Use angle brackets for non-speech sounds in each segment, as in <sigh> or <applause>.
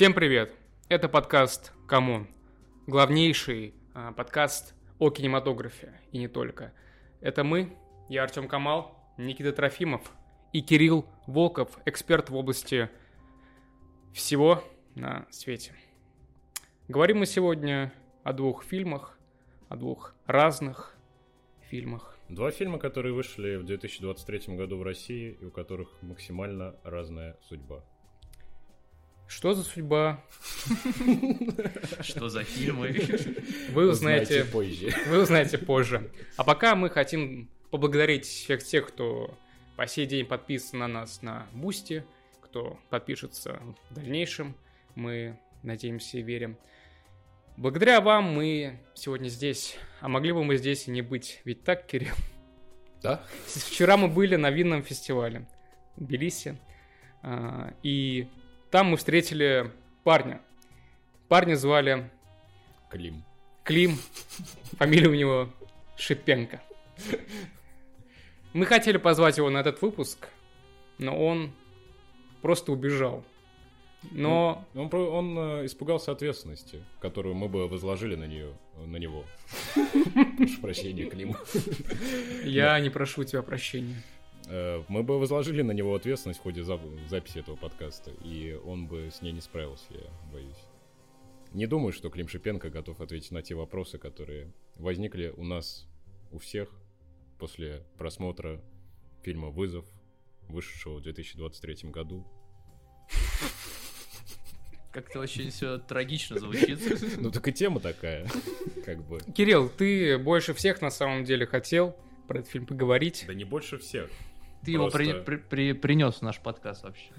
Всем привет! Это подкаст «Камон». Главнейший а, подкаст о кинематографе и не только. Это мы, я Артем Камал, Никита Трофимов и Кирилл Волков, эксперт в области всего на свете. Говорим мы сегодня о двух фильмах, о двух разных фильмах. Два фильма, которые вышли в 2023 году в России и у которых максимально разная судьба. Что за судьба? <laughs> Что за фильмы? <laughs> Вы узнаете позже. Вы узнаете позже. А пока мы хотим поблагодарить всех тех, кто по сей день подписан на нас на Boosty, кто подпишется в дальнейшем. Мы надеемся и верим. Благодаря вам мы сегодня здесь. А могли бы мы здесь и не быть. Ведь так, Кирилл? Да? Вчера мы были на винном фестивале в Тбилиси. А, И там мы встретили парня. Парня звали Клим. Клим. Фамилия у него Шипенко. Мы хотели позвать его на этот выпуск, но он просто убежал. Но Он, про- он, э, испугался ответственности, которую мы бы возложили на нее, на него. <laughs> Прошу прощения, Клим. я не прошу у тебя прощения. Э, Мы бы возложили на него ответственность в ходе зап- записи этого подкаста, и он бы с ней не справился, я боюсь. Не думаю, что Клим Шипенко готов ответить на те вопросы, которые возникли у нас, у всех, после просмотра фильма «Вызов», вышедшего в 2023 году. Как-то очень все трагично звучит. Ну так и тема такая, как бы. Кирилл, ты больше всех на самом деле хотел про этот фильм поговорить. Да не больше всех. Ты его при- при- при- принес в наш подкаст вообще.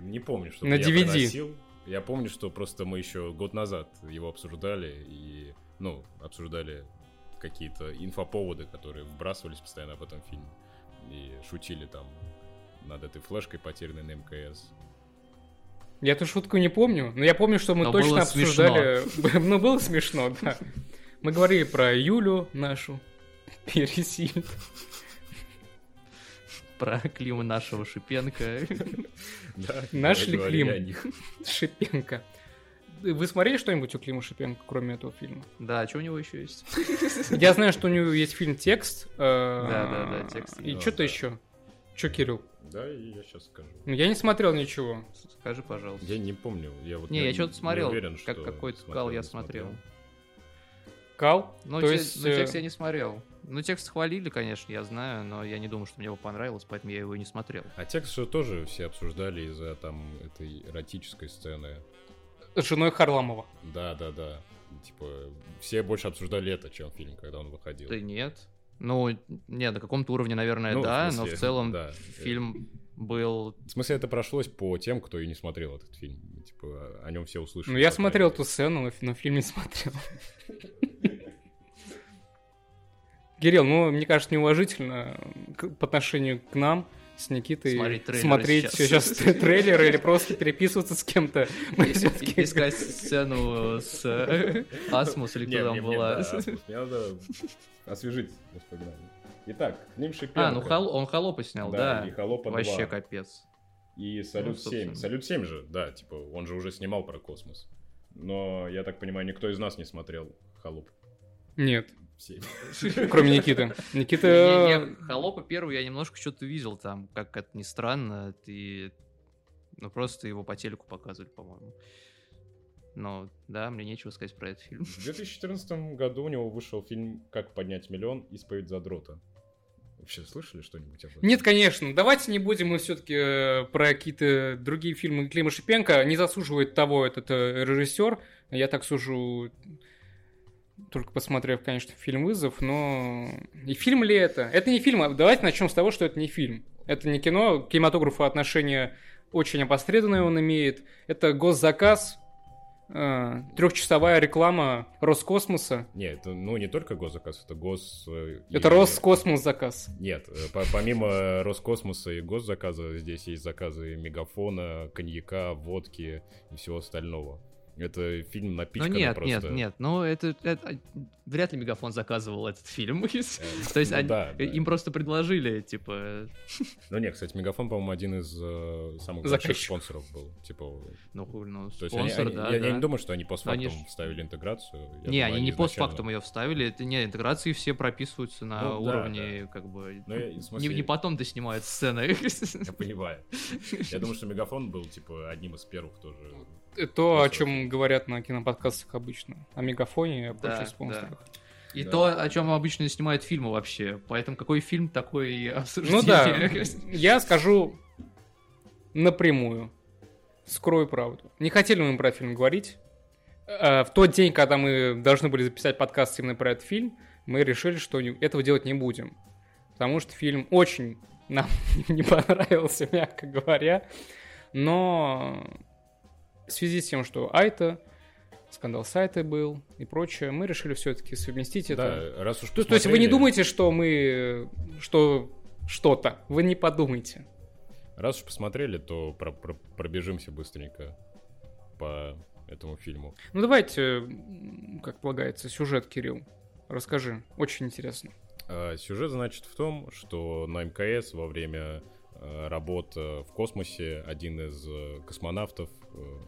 Не помню, что На я DVD. приносил. Я помню, что просто мы еще год назад его обсуждали и, ну, обсуждали какие-то инфоповоды, которые вбрасывались постоянно в этом фильме. И шутили там над этой флешкой, потерянной на МКС. Я эту шутку не помню, но я помню, что мы Но точно было обсуждали. <laughs> Ну, было смешно, да. Мы говорили про Юлю нашу, <laughs> Пересиль. Про Клима нашего Шипенко. Да, Наш ли говорили Клим? Шипенко. Вы смотрели что-нибудь у Клима Шипенко, кроме этого фильма? Да, что у него еще есть? Я знаю, что у него есть фильм «Текст». Да, да, да, «Текст». И Ну, что-то еще. Че, Кирилл? Да, и я сейчас скажу. Ну, Я не смотрел ничего. Скажи, пожалуйста. Я не помню. Я вот Не, я что-то смотрел, уверен, как какой-то смотрел, кал я смотрел. Кал? Ну, То те- есть, ну, э, текст я не смотрел. Ну, текст хвалили, конечно, я знаю, но я не думаю, что мне его понравилось, поэтому я его и не смотрел. А текст же тоже все обсуждали из-за там этой эротической сцены. С женой Харламова. Да, да, да. Типа, все больше обсуждали это, чем фильм, когда он выходил. Да нет. Ну, не, на каком-то уровне, наверное, Ну, в да, но смысле, в целом да. фильм был... В смысле, это прошлось по тем, кто и не смотрел этот фильм. Типа, о нем все услышали. Ну, я смотрел крайней ту сцену, но но фильм не смотрел. <laughs> Кирилл, ну, мне кажется, неуважительно к- по отношению к нам с Никитой Смотреть трейлеры смотреть сейчас. сейчас <laughs> трейлеры или просто переписываться с кем-то. Мы Искать сцену с э, Асмус или кто там была. мне- надо освежить воспоминания. Итак, Клим Шипенко. А, ну Хол- он Холопа снял, Да, да. и «Холопа 2». Вообще капец. И Салют Ну, 7. собственно. Салют 7 же, да, типа, он же уже снимал про космос. Но, я так понимаю, никто из нас не смотрел Холоп Нет, 7. <laughs> кроме Никиты. Никита... не, Холопа первый я немножко что-то видел там, как это ни странно, ты... Ну, просто его по телеку показывали, по-моему. Но, да, мне нечего сказать про этот фильм. В 2014 году у него вышел фильм «Как поднять миллион. Исповедь задрота». Вообще слышали что-нибудь об этом? Нет, конечно. Давайте не будем мы все-таки про какие-то другие фильмы Клима Шипенко. Не заслуживает того этот э, режиссер. Я так сужу, только посмотрев, конечно, фильм «Вызов», но... И фильм ли это? Это не фильм. а Давайте начнем с того, что это не фильм. Это не кино. К кинематографу отношение очень опосредованное он имеет. Это госзаказ, э, трехчасовая реклама Роскосмоса. Нет, ну не только госзаказ, это гос... э, и- Это Роскосмос заказ. Нет, э, по- помимо Роскосмоса и госзаказа, здесь есть заказы мегафона, коньяка, водки и всего остального. Это фильм Ну напичканный нет, просто... нет, нет, ну это, это- вряд ли Мегафон заказывал этот фильм. <laughs> Э, То есть ну они- да, да. им просто предложили, типа, Ну нет, кстати, Мегафон, по-моему, один из э, самых больших спонсоров был. Типа, ну, ну, то есть они- спонсор, да, я, не думаю, что они постфактум вставили интеграцию. Не, они не постфактум ее вставили, это не, интеграции все прописываются на Ну, уровне, как бы, Ну, не потом ты снимают сцены. Я понимаю. Я думаю, что Мегафон был, типа, одним из первых тоже. Это То, о чем говорят на киноподкастах обычно. О мегафоне и о Да, прочих да. спонсорах. И Да. то, о чем обычно снимают фильмы вообще. Поэтому какой фильм, такой и <laughs> Ну да, <laughs> я скажу напрямую. Скрою правду. Не хотели мы про фильм говорить. Э, В тот день, когда мы должны были записать подкаст именно про этот фильм, мы решили, что этого делать не будем. Потому что фильм очень нам <laughs> не понравился, мягко говоря. Но в связи с тем, что Айта, скандал с Айтой был и прочее, мы решили все-таки совместить это. Да, раз уж То, то есть вы не думаете, что мы что что-то. Вы не подумайте. Раз уж посмотрели, то про- про- пробежимся быстренько по этому фильму. Ну давайте, как полагается, сюжет, Кирилл. Расскажи. Очень интересно. А, Сюжет, значит, в том, что на МКС во время работ э, в космосе один из э, космонавтов, э,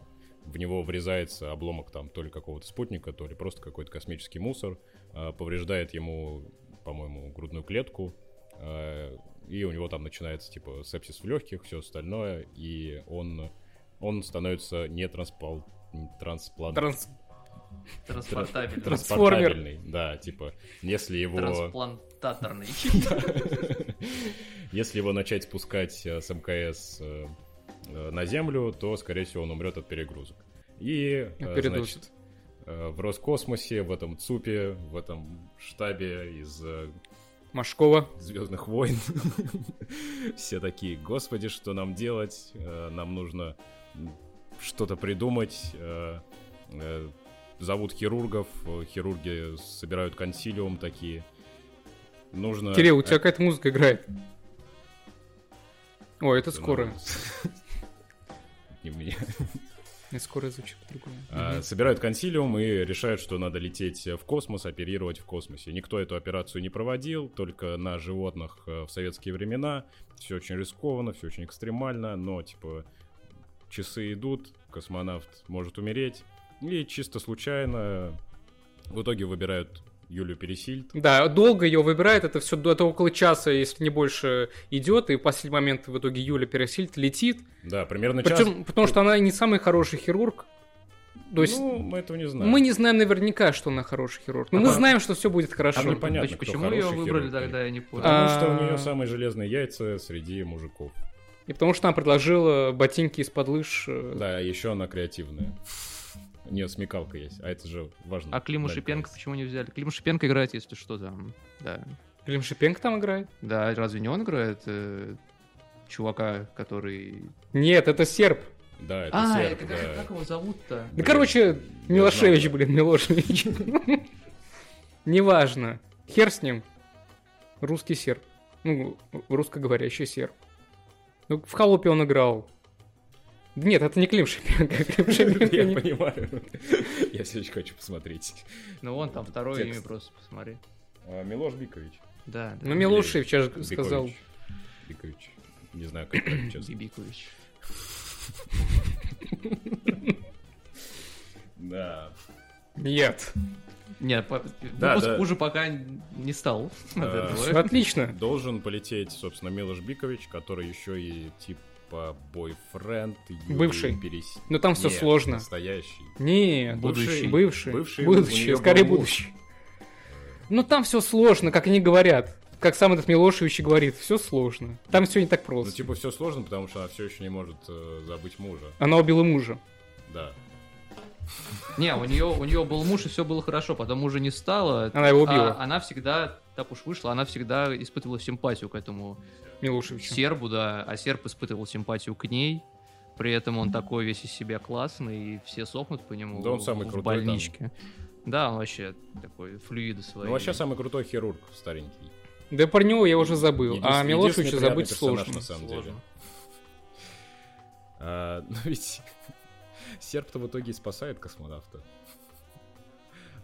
в него врезается обломок там то ли какого-то спутника, то ли просто какой-то космический мусор, э, повреждает ему, по-моему, грудную клетку, э, и у него там начинается, типа, сепсис в легких, все остальное, и он, он становится не транспал... трансплан- Транс- Трансплантабельный. транспортабельный, да, типа, если его... Трансплантаторный. <laughs> Если его начать спускать с МКС э, на землю, то, скорее всего, он умрет от перегрузок. И, э, значит, э, в Роскосмосе, в этом ЦУПе, в этом штабе из Машкова. Звездных войн. <laughs> Все такие, господи, что нам делать? Нам нужно что-то придумать. Э, э, Зовут хирургов, э, хирурги собирают консилиум такие. Нужно... Кирилл, у тебя какая-то музыка играет. Ой, это скоро. <laughs> Не меня. Не скоро звучит по-другому. А, Собирают консилиум и решают, что надо лететь в космос, оперировать в космосе. Никто эту операцию не проводил, только на животных э, в советские времена. Все очень рискованно, все очень экстремально, но типа часы идут, космонавт может умереть. И чисто случайно в итоге выбирают Юлию Пересильд. Да, долго ее выбирает, это все это около часа, если не больше, идет, и в последний момент в итоге Юля Пересильд летит. Да, примерно час. Причем, потому что она не самый хороший хирург. То есть Ну, мы этого не знаем. мы не знаем наверняка, что она хороший хирург. Но А мы знаем, что все будет хорошо. А непонятно, кто Почему ее выбрали хирург, тогда, я не понял. Потому что у А. нее самые железные яйца среди мужиков. И потому что она предложила ботинки из-под лыж. э, Да, еще она креативная. У нее смекалка есть, а это же важно. А Климу Шипенко кажется. почему не взяли? Клим Шипенко играет, если что, там. Да. Клим Шипенко там играет? Да, разве не он играет э, чувака, который... Нет, это серб. Да, это А, серб, как, да. как его зовут-то? Да, Блин, короче, Милошевич, знал, да. блин, Милошевич. <laughs> Неважно. Хер с ним. Русский серб. Ну, русскоговорящий серб. Ну, в холопе он играл. Нет, это не Клим Шипенко. <laughs> Клим Шипенко Я не- понимаю. Я все хочу посмотреть. Ну, вон там второе Текст. имя просто посмотри. А, Милош Бикович. Да, да. Ну, Милошевич, я же сказал. Бикович. Бикович. Не знаю, как правильно, честно. Бибикович. Да. Нет. Нет, по- Да, выпуск да. хуже пока не стал. А, отлично. Должен полететь, собственно, Милош Бикович, который еще и типа бойфренд. Юлии Бывший. Перес- Но там все Нет, сложно. Настоящий. Нет, Будущий. Бывший. Бывший, неё скорее будущий. Ну там все сложно, как они говорят. Как сам этот Милошевич и говорит, все сложно. Там все не так Ну, просто. типа, все сложно, потому что она все еще не может э, забыть мужа. Она убила мужа. Да. Не, у нее, у нее был муж, и все было хорошо, потом мужа не стало. Она его убила. А она всегда, так уж вышла, она всегда испытывала симпатию к этому Милошевича. сербу, да, а серб испытывал симпатию к ней. При этом он такой весь из себя классный, и все сохнут по нему Да он самый в крутой там. больничке. Да, он вообще такой флюиды свои. Ну, вообще самый крутой хирург старенький. Да про него я уже забыл. А Милошевича забыть сложно. на самом деле. Сложно. <laughs> А, но ведь <laughs> Серп-то в итоге спасает космонавта.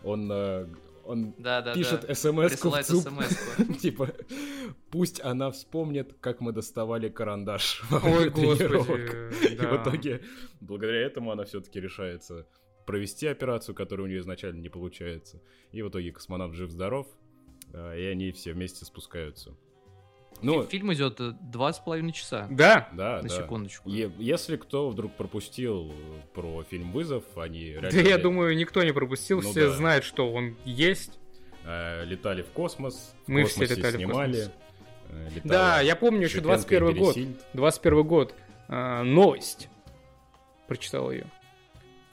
Он, э, он Да, да, пишет да. смс Присылает смс-ку. <laughs> Типа, пусть она вспомнит, как мы доставали карандаш <laughs> во Ой, время тренировок. господи. <laughs> И в итоге, благодаря этому она все-таки решается провести операцию, которая у нее изначально не получается. И в итоге космонавт жив-здоров, а, и они все вместе спускаются. Ну, Фильм идет э, два с половиной часа. Да, да, На да. секундочку. Е- Если кто вдруг пропустил про фильм «Вызов», они реально да я думаю, никто не пропустил, Ну все да. знают, что он есть. э, летали в космос, в Мы все летали в снимали. космос. э, летала Да, я помню еще Шипенко и 21 год. Пересильд. 21 год. Новость. Прочитал ее.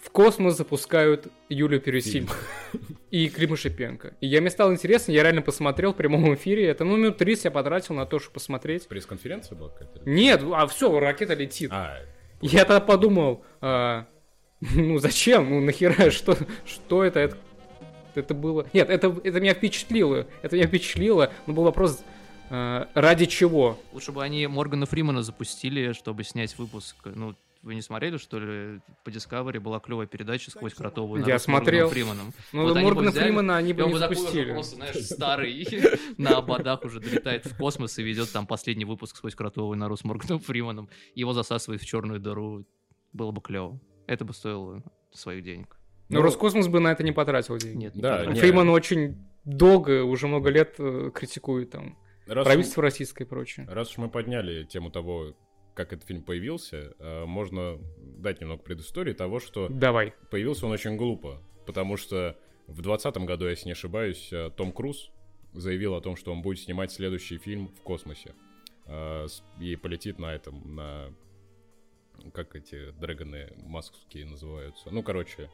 В космос запускают Юлю Пересиль <laughs> и Клима Шипенко. И я, мне стало интересно, я реально посмотрел в прямом эфире. Это, ну, минут 30 я потратил на то, чтобы посмотреть. Пресс-конференция была какая-то? Нет, а все, ракета летит. А, <laughs> Я тогда подумал, а, <laughs> ну зачем, ну нахера, что, что это, это, это было... Нет, это, это меня впечатлило, это меня впечатлило, но был вопрос, а, ради чего? Лучше бы они Моргана Фримана запустили, чтобы снять выпуск. Ну, вы не смотрели, что ли? По Discovery была клевая передача «Сквозь кротовую нору» Я смотрел. Фриманом. Ну, Вот Моргана взяли, Фримана они бы не запустили. просто, знаешь, старый, <laughs> на ободах уже долетает в космос и ведет там последний выпуск «Сквозь кротовую нору» с Морганом Фриманом. Его засасывает в черную дыру. Было бы клево. Это бы стоило своих денег. Но Роскосмос бы на это не потратил деньги. Нет, не Да, потратил. Фриман очень долго, уже много лет э, критикует там раз, правительство российское и прочее. раз уж мы подняли тему того, как этот фильм появился, э, можно дать немного предыстории того, что Давай. появился он очень глупо, потому что в 2020 году, если не ошибаюсь, э, Том Круз заявил о том, что он будет снимать следующий фильм в космосе. Э, И полетит на этом, на... Как эти драгоны масковские называются? Ну, короче,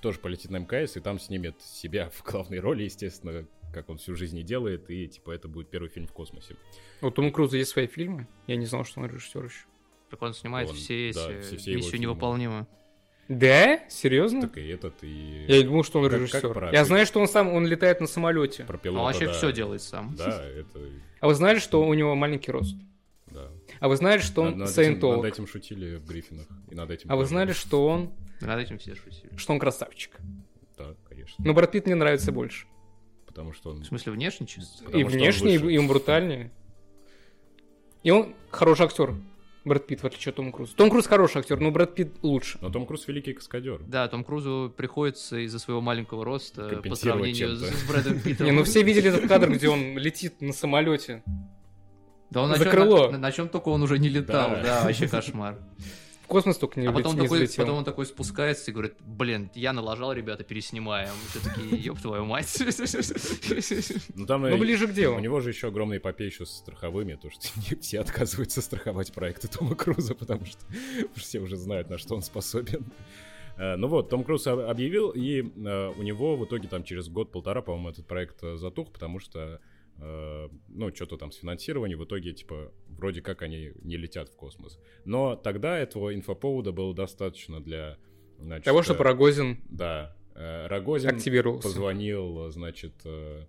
тоже полетит на МКС, и там снимет себя в главной роли, естественно, как он всю жизнь и делает, и, типа, это будет первый фильм в космосе. У Тома Круза есть свои фильмы. Я не знал, что он режиссер еще. Так он снимает Он- все да, эти все- все его миссию невыполнима. Да? Серьезно? Так и этот, и... Я не думал, что он Как- как режиссер. про- Я знаю, что он сам, он летает на самолете. Про Он пилота, вообще да. все делает сам. Да, это... А вы знали, что у него маленький рост? Да. А вы знали, что он Над- над этим- саентолог? Над этим шутили в Гриффинах. И над этим А вы знали, что он, Над этим все шутили. что он красавчик? Да, конечно. Но Брэд Питт мне нравится больше. Потому что он... В смысле, внешне чисто? Потому и внешне, и, и он брутальнее. И он хороший актер. Брэд Питт, в отличие от Тома Круза. Том Круз хороший актер, но Брэд Питт лучше. Но Том Круз великий каскадер. Да, Том Крузу приходится из-за своего маленького роста по сравнению с, с Брэдом Питтом. Не, ну все видели этот кадр, где он летит на самолете. Да он на крыло. На, на чем только он уже не летал, Да. да, вообще кошмар. В космос только не, А потом не такой, взлетел. потом он такой спускается и говорит, блин, я налажал, ребята, переснимаем. Все такие, ёб твою мать. Ну, там Ну, ближе к делу. У него же еще огромный эпопей еще с страховыми, то что <laughs> все отказываются страховать проекты Тома Круза, потому что <laughs> все уже знают, на что он способен. Э, Ну вот, Том Круз об- объявил, и э, у него в итоге там через год-полтора, по-моему, этот проект э, затух, потому что, ну, что-то там с финансированием, в итоге, типа, вроде как они не летят в космос. Но тогда этого инфоповода было достаточно для... значит, Того, что э, Рогозин Да, э, Рогозин активировался. позвонил, значит, э,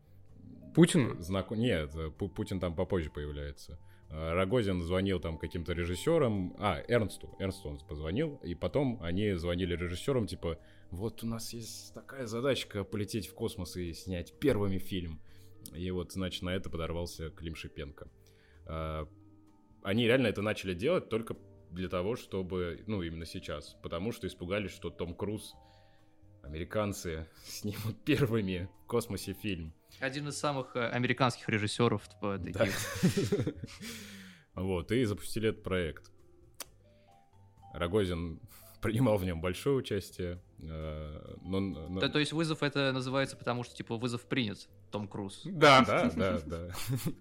Путину? Знаку... Нет, Пу- Путин там попозже появляется. Рогозин звонил там каким-то режиссерам. А, Эрнсту. Эрнсту он позвонил. И потом они звонили режиссерам, типа, вот у нас есть такая задачка полететь в космос и снять первыми фильм. И вот, значит, на это подорвался Клим Шипенко. Они реально это начали делать только для того, чтобы, ну, именно сейчас, потому что испугались, что Том Круз, американцы, <laughs> снимут первыми в космосе фильм. Один из самых э, американских режиссеров типа, Да. таких. <laughs> Вот, и запустили этот проект. Рогозин принимал в нем большое участие. э, но- но- Да, то есть вызов это называется, потому что типа вызов принят, Том Круз. Да. Да, да, да.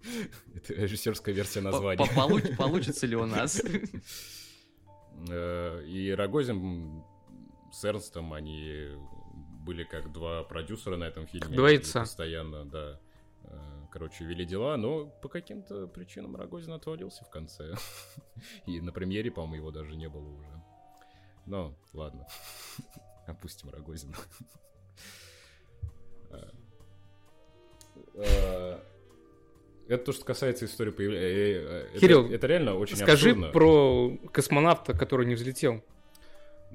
<laughs> Это режиссерская версия названия. по- получ- <laughs> Получится ли у нас? Э, И Рогозин с Эрнстом, они были как два продюсера на этом фильме. яйца. Постоянно, да. э, Короче, вели дела, но по каким-то причинам Рогозин отвалился в конце. <laughs> И на премьере, по-моему, его даже не было уже. Но, ладно. <laughs> Опустим Рогозина. Э, э, Это то, что касается истории появления. Кирилл, это реально очень Скажи абсурдно. про космонавта, который не взлетел.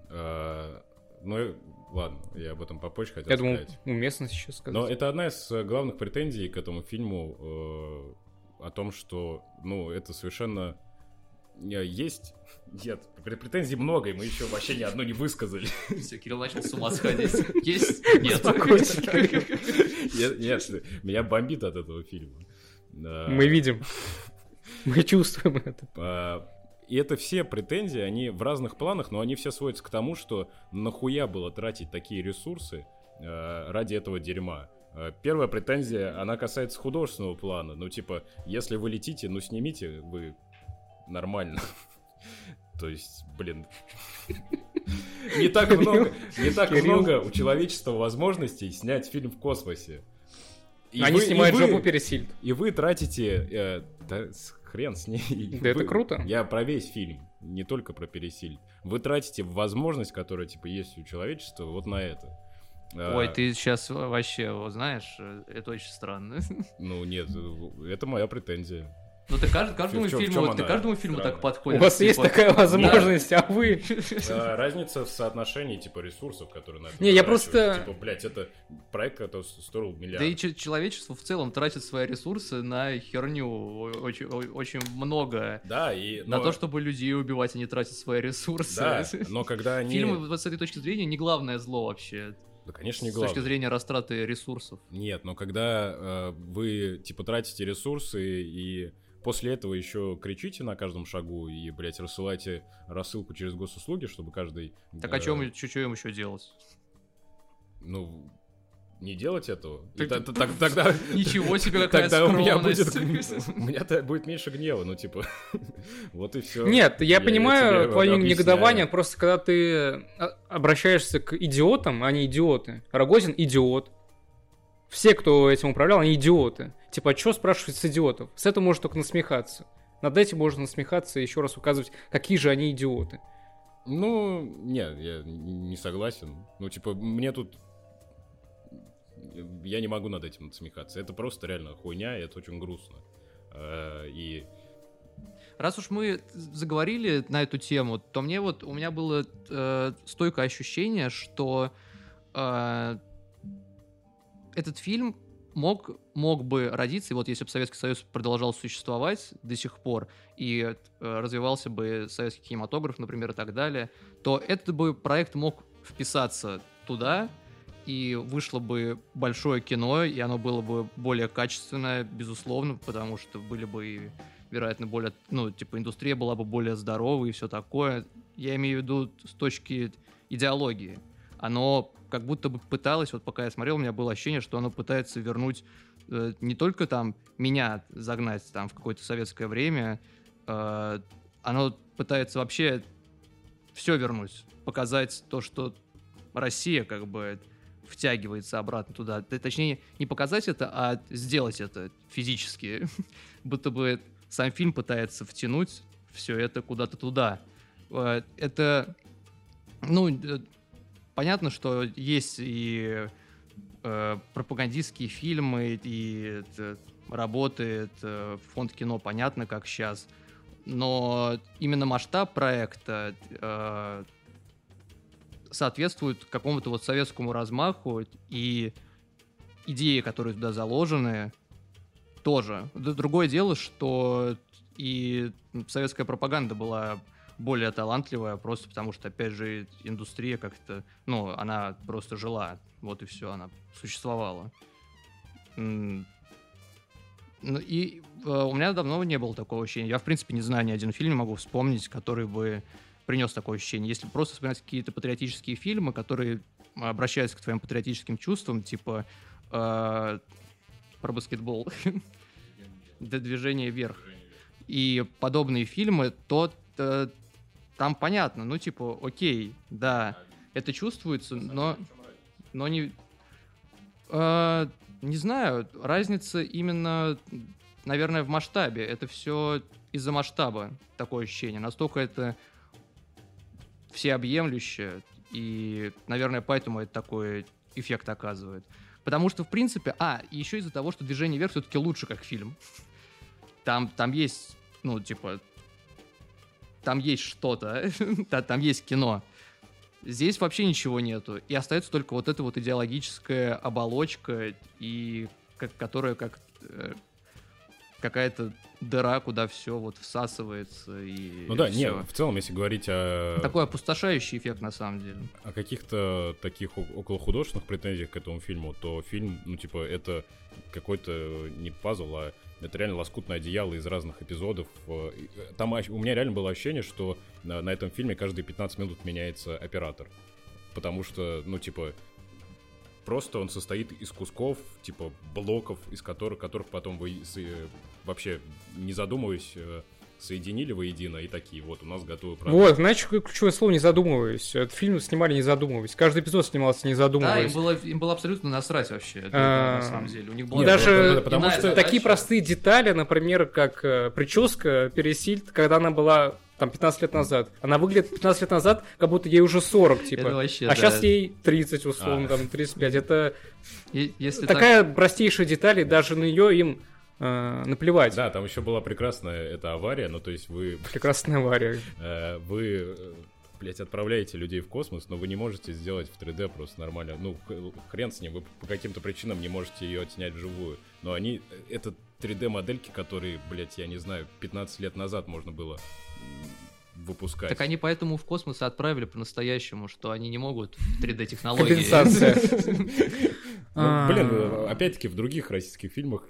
Э, Ну, э, ладно, я об этом попозже хотел Я думал, сказать. уместно сейчас сказать. Но это одна из э, главных претензий к этому фильму э, о том, что, ну, это совершенно э, есть... Нет, пр- претензий много, и мы еще вообще ни одну не высказали. Все, Кирилл начал с ума сходить. Есть? Нет. Нет, нет, меня бомбит от этого фильма. Э, Мы видим. Мы чувствуем это. А, И это все претензии, они в разных планах, но они все сводятся к тому, что нахуя было тратить такие ресурсы э, ради этого дерьма. Э, Первая претензия, она касается художественного плана. Ну, типа, если вы летите, ну, снимите вы нормально. <laughs> То есть, блин, не так много, не так много у человечества возможностей снять фильм в космосе. И Они вы- и снимают вы- жопу пересильд. и вы тратите... э, да хрен с ней. Да это круто. Я про весь фильм, не только про Пересиль. Вы тратите возможность, которая, типа, есть у человечества, вот на это. А, Ой, ты сейчас вообще, вот знаешь, э, это очень странно. Ну, нет, э, это моя претензия. Ну ты кажд- каждому В фильму, вот ты каждому фильму так странная? У вас есть типа, такая возможность, а вы... А, Разница в соотношении, типа, ресурсов, которые на это Не, я просто- Типа, блядь, это проект, который стоил миллиард. Да и че- человечество в целом тратит свои ресурсы на херню очень, очень много. Да, и... На но- то, чтобы людей убивать, они тратят свои ресурсы. Да, но когда они... Фильмы вот с этой точки зрения не главное зло вообще. Да, конечно, не с точки главное. зрения растраты ресурсов. Нет, но когда э, вы, типа, тратите ресурсы и после этого еще кричите на каждом шагу и, блядь, рассылаете рассылку через госуслуги, чтобы каждый... Так о э, чем что им еще делать? Ну, не делать этого. И Так- та- та- так- Тогда... <laughs> Ничего себе, какая Тогда у меня будет, скромность. <laughs> у меня то будет меньше гнева, ну типа, <laughs> вот и все. Нет, я, тебе понимаю твое объясняю. негодование, просто когда ты а, обращаешься к идиотам, они идиоты. Рогозин идиот. Все, кто этим управлял, они идиоты. Типа, а что спрашивать с идиотов? С этого можно только насмехаться. Над этим можно насмехаться и еще раз указывать, какие же они идиоты. Ну, нет, я не согласен. Ну, типа, мне тут... Я не могу над этим насмехаться. Это просто реально хуйня, и это очень грустно. Э, И Раз уж мы заговорили на эту тему, то мне вот у меня было э, стойкое ощущение, что э, этот фильм мог, мог бы родиться, и вот если бы Советский Союз продолжал существовать до сих пор, и э, развивался бы советский кинематограф, например, и так далее, то этот бы проект мог вписаться туда, и вышло бы большое кино, и оно было бы более качественное, безусловно, потому что были бы вероятно, более, ну, типа, индустрия была бы более здоровой и все такое. Я имею в виду с точки идеологии. Оно как будто бы пыталось, вот пока я смотрел, у меня было ощущение, что оно пытается вернуть э, не только там меня загнать там в какое-то советское время, э, оно пытается вообще все вернуть, показать то, что Россия как бы втягивается обратно туда. Точнее, не показать это, а сделать это физически. <laughs> Будто бы сам фильм пытается втянуть все это куда-то туда. Э, Это, ну, э, понятно, что есть и э, пропагандистские фильмы, и это работает э, фонд кино, понятно, как сейчас. Но именно масштаб проекта э, соответствует какому-то вот советскому размаху и идеи, которые туда заложены, тоже. Другое дело, что и советская пропаганда была более талантливая, просто потому что, опять же, индустрия как-то, ну, она просто жила, вот и все, она существовала. Ну и э, у меня давно не было такого ощущения. Я, в принципе, не знаю ни один фильм, могу вспомнить, который бы принес такое ощущение. Если просто вспоминать какие-то патриотические фильмы, которые обращаются к твоим патриотическим чувствам, типа э, про баскетбол, «Д- <laughs> движение вверх и подобные фильмы, то э, там понятно, ну типа, окей, да, это чувствуется, но, но не, э, не знаю, разница именно, наверное, в масштабе. Это все из-за масштаба такое ощущение. Настолько это всеобъемлющее, и, наверное, поэтому это такой эффект оказывает. Потому что, в принципе, а, еще из-за того, что «Движение вверх» все-таки лучше как фильм. Там, там есть, ну, типа, там есть что-то, <laughs> та- там есть кино. Здесь вообще ничего нету. И остается только вот эта вот идеологическая оболочка, и как, которая как э, какая-то дыра, куда все вот всасывается и Ну да, всё. нет, в целом, если говорить о, Такой опустошающий эффект на самом деле. о каких-то таких о- околохудожественных претензиях к этому фильму, то фильм, ну, типа, это какой-то не пазл, а это реально лоскутное одеяло из разных эпизодов. Э, э, Там у меня реально было ощущение, что на, этом фильме каждые 15 минут меняется оператор. Потому что, ну, типа, просто он состоит из кусков, типа, блоков, из которых, которых потом вы э, вообще, не задумываясь, э, соединили воедино и такие, вот, у нас готовый продукт. Вот, знаешь, какое ключевое слово не задумываясь. Этот фильм снимали не задумываясь. Каждый эпизод снимался не Да, им задумываясь. было, им было абсолютно насрать вообще. это, А, на самом деле. У них Нет, даже да, да, да, потому что задача. Такие простые детали, например, как э, прическа Пересильд, когда она была там 15 лет назад. Она выглядит 15 лет назад, как будто ей уже 40, типа. Вообще, а да. сейчас ей 30, условно, А. там 35. Это И- Если так- такая простейшая деталь, и даже на нее им э, наплевать. Да, там еще была прекрасная эта авария, ну, то есть вы <laughs> Прекрасная авария. Э, вы, э, блядь, отправляете людей в космос, но вы не можете сделать в 3D просто нормально. Ну, хрен с ним, вы по каким-то причинам не можете ее отснять вживую. Но они, э, это 3D-модельки, которые, блядь, я не знаю, 15 лет назад можно было выпускать. Так они поэтому в космос и отправили по-настоящему, что они не могут 3D-технологии. Компенсация. <laughs> Ну, блин, А. опять-таки в других российских фильмах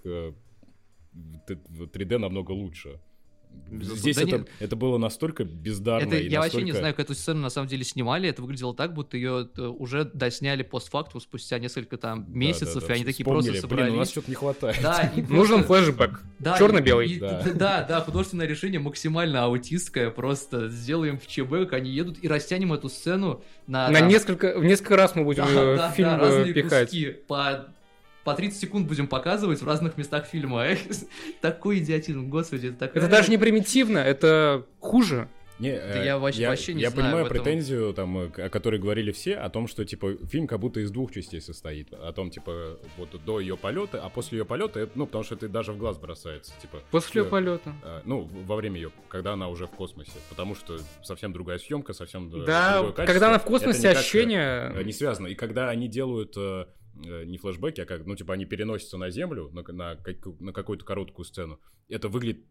3D намного лучше. Безусловно. Здесь Да это, нет. это было настолько бездарно Это, и я вообще не настолько- знаю, как эту сцену на самом деле снимали. Это выглядело так, будто ее э, уже досняли постфактум спустя несколько там Да, месяцев, да, да, и они такие вспомнили, просто Блин, собрались. у нас что-то не хватает. Да, и Нужен просто- флешбэк. Да, Черно-белый. и- и- Да. <laughs> Да. да, художественное решение максимально аутистское. Просто сделаем в ЧБ, как они едут, и растянем эту сцену на, На там, несколько, в несколько раз мы будем да, э, да, фильм да, э, разные пихать. куски. По, по 30 секунд будем показывать в разных местах фильма. <laughs> Такой идиотизм, господи. Это, такая- Это даже не примитивно, это хуже. Не, Да э, я вообще- вообще не Я знаю понимаю претензию, там, э, о которой говорили все, о том, что, типа, фильм как будто из двух частей состоит. О том, типа, вот до ее полета, а после ее полета, это, ну, потому что это даже в глаз бросается, типа. После э, полета. э, ну, во время ее, когда она уже в космосе. Потому что совсем другая съемка, совсем э, Да, другое качество. когда она в космосе, э, ощущение... не связано. И когда они делают не флешбеки, а как, ну, типа, они переносятся на Землю, на, на, на какую-то короткую сцену, это выглядит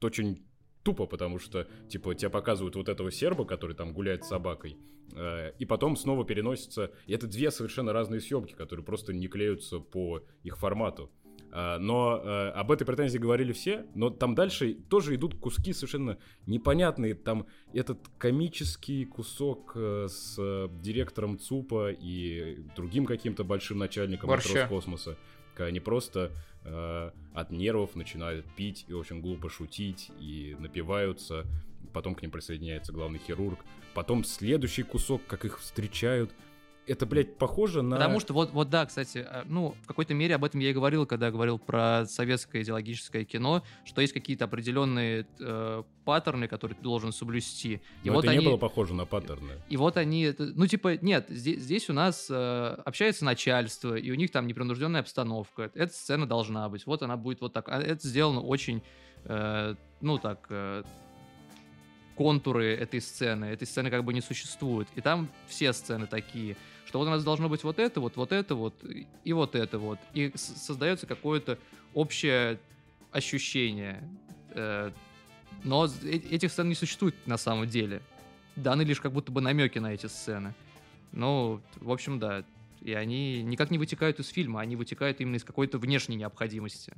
очень тупо, потому что, типа, тебе показывают вот этого серба, который там гуляет с собакой, э, и потом снова переносится... И это две совершенно разные съемки, которые просто не клеются по их формату. А, Но э, об этой претензии говорили все, но там дальше тоже идут куски совершенно непонятные. Там этот комический кусок э, с э, директором ЦУПа и другим каким-то большим начальником. Роскосмоса. Когда они просто э, от нервов начинают пить и очень глупо шутить и напиваются. Потом к ним присоединяется главный хирург. Потом следующий кусок, как их встречают. Это, блядь, похоже на... Потому что вот, вот да, кстати, а, ну, в какой-то мере об этом я и говорил, когда говорил про советское идеологическое кино, что есть какие-то определенные э, паттерны, которые ты должен соблюсти. И Но вот это они, не было похоже на паттерны. и вот они, ну, типа, нет, здесь, здесь у нас э, общается начальство, и у них там непринужденная обстановка. Эта сцена должна быть. Вот она будет вот так. А Это сделано очень, э, ну, так, э, контуры этой сцены. Этой сцены как бы не существует. И там все сцены такие, что вот у нас должно быть вот это, вот, вот это вот, и- вот это вот. И создается какое-то общее ощущение. Э, но э- этих сцен не существует на самом деле. Даны лишь как будто бы намеки на эти сцены. Ну, в общем, да. И они никак не вытекают из фильма, они вытекают именно из какой-то внешней необходимости.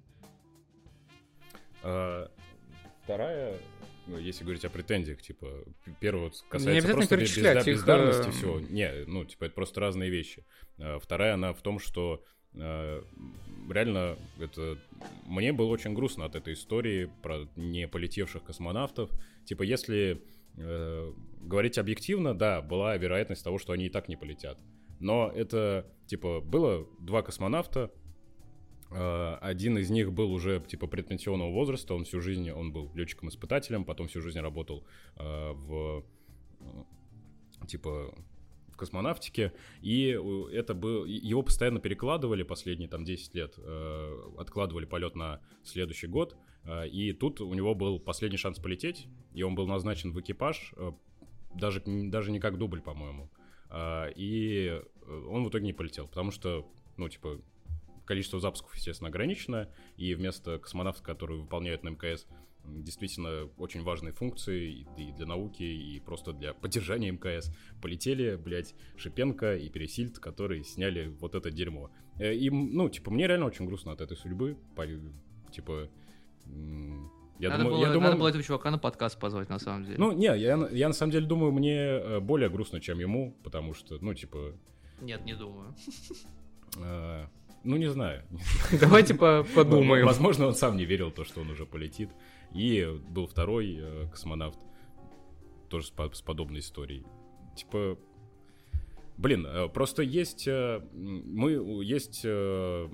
А, вторая, ну, если говорить о претензиях, типа, п- первая вот Не касается обязательно просто перечислять безда- их, бездарности э, всего. Не, ну, типа, это просто разные вещи. А, Вторая, она в том, что а, реально это мне было очень грустно от этой истории про не полетевших космонавтов. Типа, если э, говорить объективно, да, была вероятность того, что они и так не полетят. Но это, типа, было два космонавта, Один из них был уже типа предпенсионного возраста, он всю жизнь он был летчиком-испытателем, потом всю жизнь работал э, в э, типа космонавтике, и э, это был его постоянно перекладывали последние там 10 лет, э, откладывали полет на следующий год, э, и тут у него был последний шанс полететь, и он был назначен в экипаж, э, даже даже не как дубль, по-моему. и он в итоге не полетел, потому что, ну, типа, количество запусков, естественно, ограничено, и вместо космонавтов, которые выполняют на МКС действительно очень важные функции и для науки, и просто для поддержания мкс. Полетели, блядь, Шипенко и Пересильд, которые сняли вот это дерьмо. Э, и, ну, типа, мне реально очень грустно от этой судьбы. Типа, я надо, думаю, было, я думаю, надо было этого чувака на подкаст позвать, на самом деле. Ну, не, я, я на самом деле думаю, мне э, более грустно, чем ему, потому что, ну, типа... Нет, не думаю. Ну, не знаю. <laughs> Давайте подумаем. Возможно, он сам не верил то, что он уже полетит. И был второй э, космонавт, тоже с, подобной историей. Типа, блин, э, просто есть, э, мы, есть SpaceX,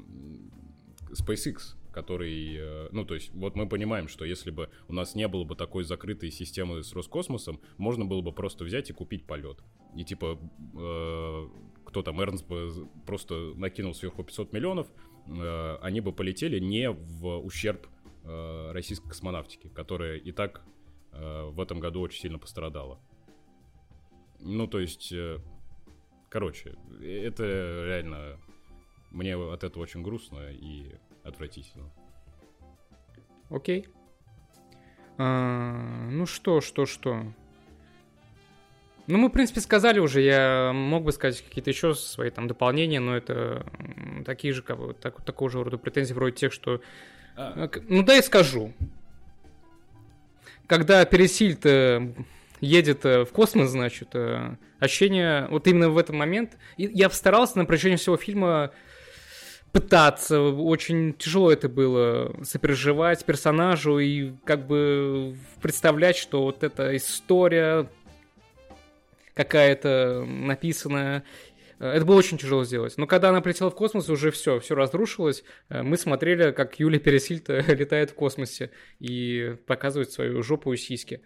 который, ну, то есть, вот мы понимаем, что если бы у нас не было бы такой закрытой системы с Роскосмосом, можно было бы просто взять и купить полет. И типа, э, кто там, Эрнст бы просто накинул сверху 500 миллионов, э, они бы полетели не в ущерб э, российской космонавтики, которая и так э, в этом году очень сильно пострадала. Ну, то есть, короче, это реально... Мне от этого очень грустно и отвратительно. Окей. А, ну что, что, что? Ну, мы, в принципе, сказали уже, я мог бы сказать какие-то еще свои там дополнения, но это такие же, как бы, так, такого же рода претензии, вроде тех, что а. Ну да, я скажу. Когда Пересильд э, едет э, в космос, значит, э, ощущение вот именно в этот момент. Я постарался на протяжении всего фильма пытаться, очень тяжело это было, сопереживать персонажу и как бы представлять, что вот эта история какая-то написанная Э, это было очень тяжело сделать. Но когда она полетела в космос, уже все, все разрушилось. Э, мы смотрели, как Юлия Пересильта <laughs> летает в космосе и показывает свою жопу и сиськи.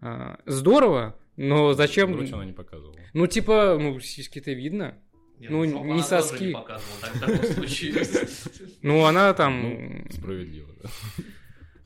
Э, здорово, но зачем... Грудь она не показывала. Ну, типа, ну, сиськи-то видно. Нет, ну, ну не соски. Не <laughs> ну, она там... Ну, справедливо, да.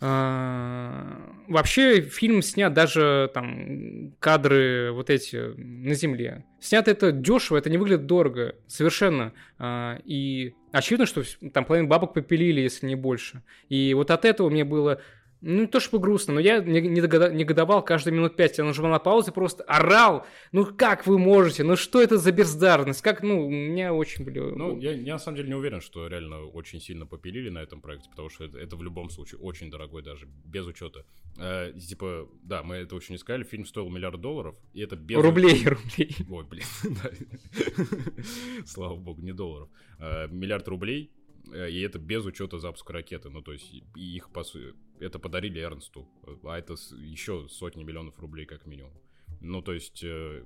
А, вообще фильм снят даже там кадры вот эти на земле. Снят это дешево, это не выглядит дорого, совершенно. А, и очевидно, что там половину бабок попилили, если не больше. И вот от этого мне было ну, не то чтобы грустно, но я негодовал каждые минут пять. Я нажимал на паузу и просто орал. Ну, как вы можете? Ну, что это за бездарность? Как, ну, меня очень были... Ну, я, я на самом деле не уверен, что реально очень сильно попилили на этом проекте, потому что это, это в любом случае очень дорогой даже, без учета. Э, типа, да, мы это очень не сказали, фильм стоил миллиард долларов, и это без... Рублей, рублей. Ой, блин, <laughs> Слава богу, не долларов. Э, миллиард рублей, э, и это без учета запуска ракеты. Ну, то есть, их, по сути это подарили Эрнсту, а это еще сотни миллионов рублей как минимум. Ну, то есть, э,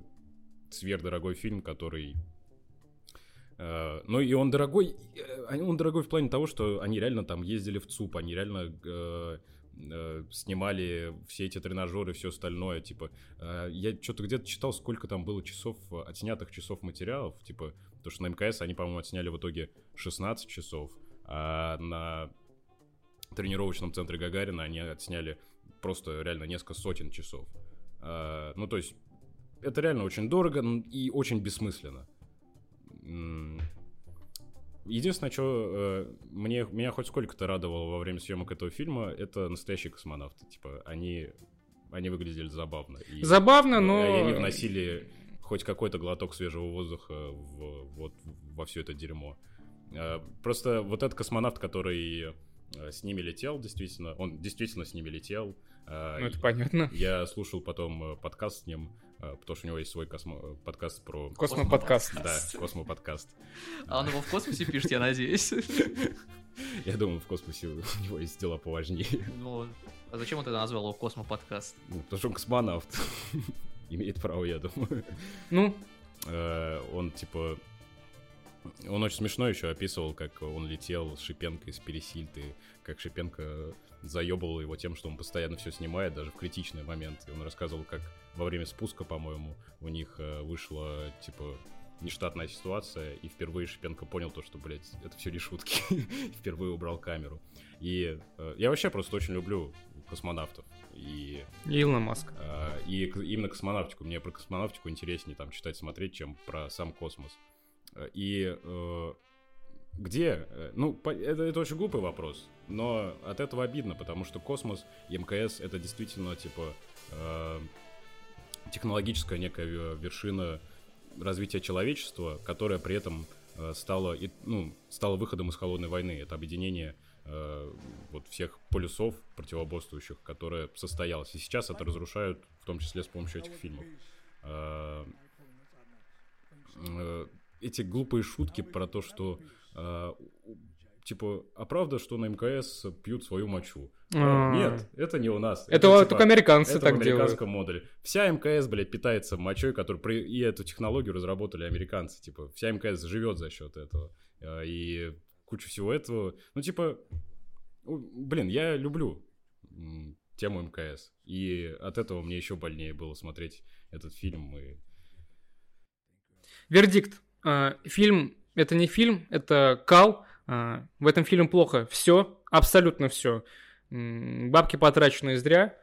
сверхдорогой фильм, который... Э, ну, и он дорогой, э, он дорогой в плане того, что они реально там ездили в ЦУП, они реально э, э, снимали все эти тренажеры, все остальное, типа, э, я что-то где-то читал, сколько там было часов, отснятых часов материалов, типа, то что на МКС они, по-моему, отсняли в итоге 16 часов, а на тренировочном центре Гагарина они отсняли просто реально несколько сотен часов. А, ну, то есть, это реально очень дорого и очень бессмысленно. Единственное, что э, мне, меня хоть сколько-то радовало во время съемок этого фильма, это настоящие космонавты. Типа, они, они выглядели забавно. И, забавно, но... И они вносили хоть какой-то глоток свежего воздуха в, вот, во все это дерьмо. Э, просто вот этот космонавт, который с ними летел, действительно. Он действительно с ними летел. Э, ну, это понятно. Я слушал потом э, подкаст с ним, потому что у него есть свой космо... подкаст про... Космоподкаст. Да, космоподкаст. А он его в космосе пишет, я надеюсь. <laughs> Я думаю, в космосе у него есть дела поважнее. Ну, а зачем он тогда назвал его космоподкаст? Ну, потому что он космонавт. <laughs> Имеет право, я думаю. Ну? Он, типа, он очень смешно еще описывал, как он летел с Шипенко из Пересильты, как Шипенко заебывал его тем, что он постоянно все снимает, даже в критичный момент. И он рассказывал, как во время спуска, по-моему, у них э, вышла, типа, нештатная ситуация, и впервые Шипенко понял то, что, блядь, это все не шутки. <laughs> впервые убрал камеру. И э, я вообще просто очень люблю космонавтов. И, Илона Маска. а, и именно космонавтику. Мне про космонавтику интереснее там читать, смотреть, чем про сам космос. Э, И э, где? Э, Ну, это, это очень глупый вопрос, но от этого обидно, потому что космос и МКС это действительно типа э, технологическая некая ве- вершина развития человечества, которая при этом э, стала, и, ну, стала выходом из холодной войны. Это объединение э, вот всех полюсов противоборствующих, которое состоялось. И сейчас это разрушают, в том числе с помощью этих фильмов. Э, э, эти глупые шутки про то, что э, типа, а правда, что на мкс пьют свою мочу? А. Нет, это не у нас. Это типа, только американцы это в так делают. американском модуле. Вся МКС, блядь, питается мочой, который при- и эту технологию разработали американцы. Типа, вся МКС живет за счет этого. А, И кучу всего этого. Ну, типа, блин, я люблю тему МКС. И от этого мне еще больнее было смотреть этот фильм. И... Вердикт. А, Фильм — это не фильм, это кал. А, В этом фильме плохо все, абсолютно все. Бабки потрачены зря.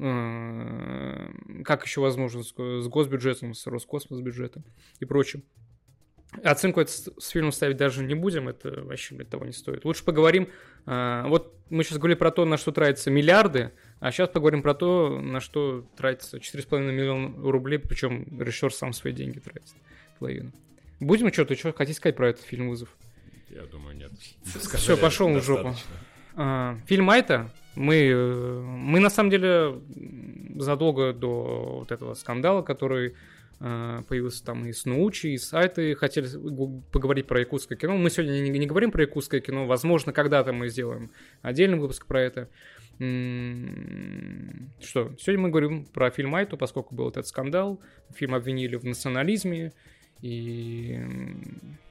А, Как еще возможно с госбюджетом, с Роскосмос бюджетом и прочим. Оценку этот с фильмом ставить даже не будем, это вообще блядь, того не стоит. Лучше поговорим, вот мы сейчас говорили про то, на что тратятся миллиарды, а сейчас поговорим про то, на что тратится 4,5 миллиона рублей, причем режиссер сам свои деньги тратит, половину. Будем что-то, что хотите сказать про этот фильм «Вызов»? Я думаю, нет. Всё, пошёл в жопу. А, фильм Айта, мы, э, мы на самом деле задолго до вот этого скандала, который э, появился там и с Научи, и с Айтой, хотели поговорить про якутское кино. Мы сегодня не, не говорим про якутское кино, возможно, когда-то мы сделаем отдельный выпуск про это. М, Что, сегодня мы говорим про фильм Айту, поскольку был этот скандал, фильм обвинили в национализме, и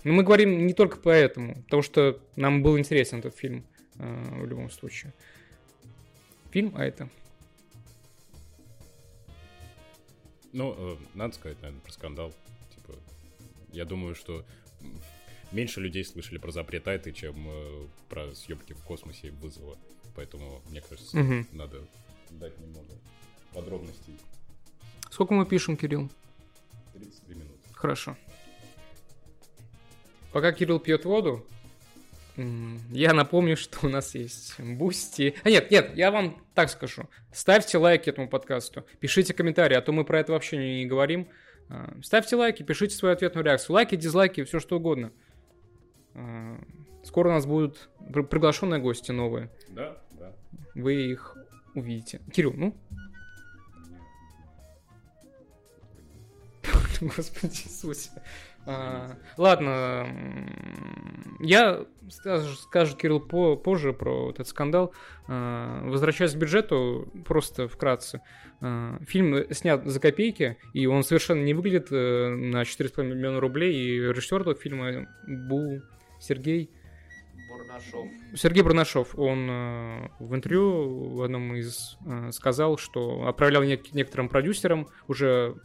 ну, мы говорим не только поэтому, потому что нам был интересен этот фильм э, в любом случае. Фильм, а это. Ну, э, надо сказать, наверное, про скандал. Типа, я думаю, что меньше людей слышали про запрет Айты, чем э, про съемки в космосе вызова. Поэтому, мне кажется, Мгм. надо дать немного подробностей. Сколько мы пишем, Кирилл? 33 минуты. Хорошо. Пока Кирилл пьет воду, я напомню, <laughs> что у нас есть Boosty. А нет, нет, я вам так скажу. Ставьте лайки этому подкасту, пишите комментарии, а то мы про это вообще не, говорим. А, Ставьте лайки, пишите свою ответную реакцию. Лайки, дизлайки, все что угодно. А, Скоро у нас будут при- приглашенные гости новые. Да, да. Вы их увидите. Кирилл, ну? <laughs> Господи Иисусе. А, ладно, я скажу, скажу Кирилл по, позже про вот этот скандал. А, возвращаясь к бюджету, просто вкратце. А, фильм снят за копейки, и он совершенно не выглядит э, на 4,5 миллиона рублей, и режиссер этого фильма Бу Сергей Бурнашов. Сергей Бронашов, он э, в интервью в одном из э, сказал, что отправлял нек- некоторым продюсерам уже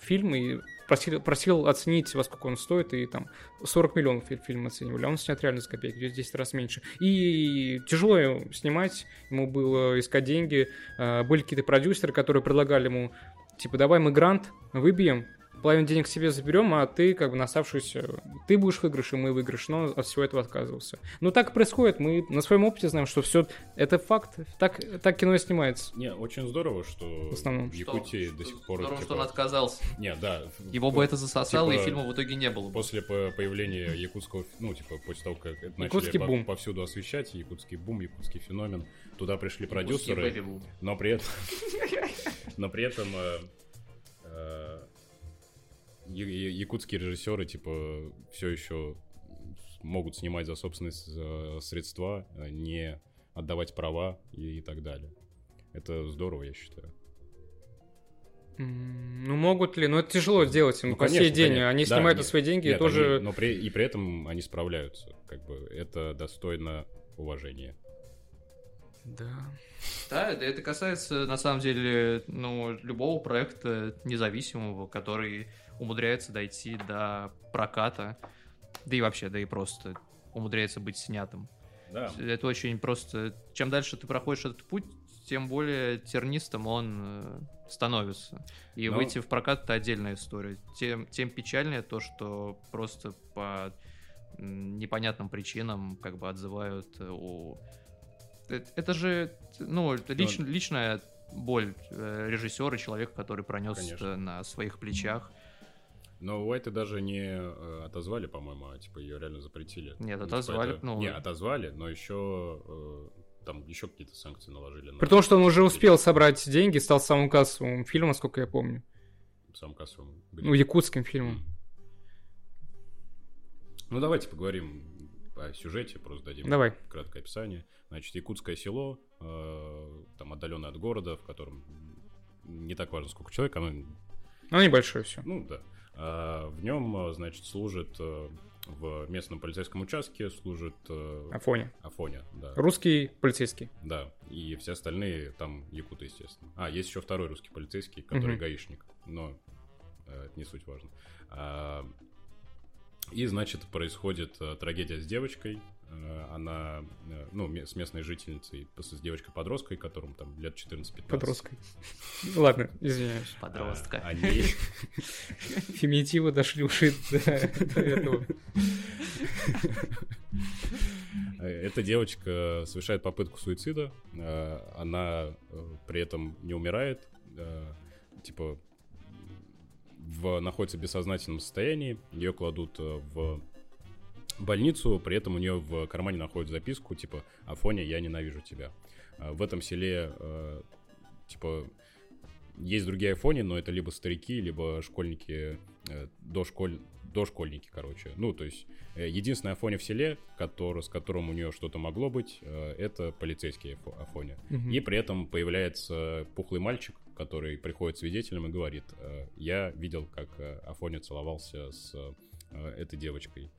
фильм и просил, просил оценить, во сколько он стоит, и там 40 миллионов фи- фильм оценивали, а он снят реально за копейки, в 10 раз меньше. И тяжело снимать, ему было искать деньги, э, были какие-то продюсеры, которые предлагали ему, типа, давай мы грант выбьем, половину денег себе заберем, а ты как бы на оставшуюся... Ты будешь в выигрыше, мы выигрыш, но от всего этого отказывался. Ну так и происходит, мы на своем опыте знаем, что все это факт, так, так кино и снимается. Не, очень здорово, что В основном. в Якутии до сих пор... Здорово, типа, что он отказался. Не, да. Его бы это засосало, типа, и фильма в итоге не было бы. После по- появления якутского, ну, типа, после того, как это Якутский начали бум. повсюду освещать, якутский бум, якутский феномен, туда пришли Якутский продюсеры, но при этом, <laughs> но при этом э, э, якутские режиссеры, типа, все еще могут снимать за собственные средства, э, не отдавать права и, и так далее. Это здорово, я считаю. Ну могут ли? Ну это тяжело сделать им Ну, по сей конечно, день. конечно. Они Да, снимают нет, на свои деньги и Нет, тоже... они- но при, и при этом они справляются. Как бы это достойно уважения. Да. Да, это- касается, на самом деле, ну, любого проекта независимого, который умудряется дойти до проката, да и вообще, да и просто умудряется быть снятым. Да. Это очень просто... Чем дальше ты проходишь этот путь, тем более тернистым он э, становится. И Но- выйти в прокат это отдельная история. Тем, тем печальнее то, что просто по непонятным причинам как бы отзывают э. Э, Это же, ну, это лич- личная боль э, режиссера, человека, который пронес Конечно. это на своих плечах. Но Уайта даже не э, отозвали, по-моему, а типа ее реально запретили. Нет, Ну, типа, отозвали, это- ну- Не, отозвали, но еще э, там еще какие-то санкции наложили. на- При том, что он уже успел собрать деньги, стал самым кассовым фильмом, насколько я помню. Сам кассовым. Ну, якутским фильмом. Ну, давайте поговорим о сюжете, просто дадим Давай. краткое описание. Значит, якутское село, э, там отдаленное от города, в котором не так важно, сколько человек, оно, Ну, небольшое все. ну, да. А в нем, значит, служит э, в местном полицейском участке, служит э, Афоня. Афоня, да. Русский полицейский. Да, и все остальные там якуты, естественно. А, есть еще второй русский полицейский, который Мгм. гаишник, но э, это не суть важно. А, и, значит, происходит э, трагедия с девочкой. Э, она, э, ну, с местной жительницей, с девочкой-подросткой, которым там лет 14-15. Подросткой. Ладно, извиняюсь. Подростка. Они- <laughs> Феминитивы дошли уже до этого. Эта девочка совершает попытку суицида. Она при этом не умирает. Типа в, находится в бессознательном состоянии. Ее кладут э, в больницу. При этом у нее в кармане находят записку типа «Афоня, я ненавижу тебя». А В этом селе э, типа есть другие айфоны, но это либо старики, либо школьники, э, дошколь... дошкольники, короче. Ну, то есть Э, Единственный Афоня в селе, который, с которым у нее что-то могло быть, э, это полицейский Афо- Афоня. Мгм. И при этом появляется пухлый мальчик, который приходит свидетелем и говорит, э, я видел, как э, Афоня целовался с э, этой девочкой.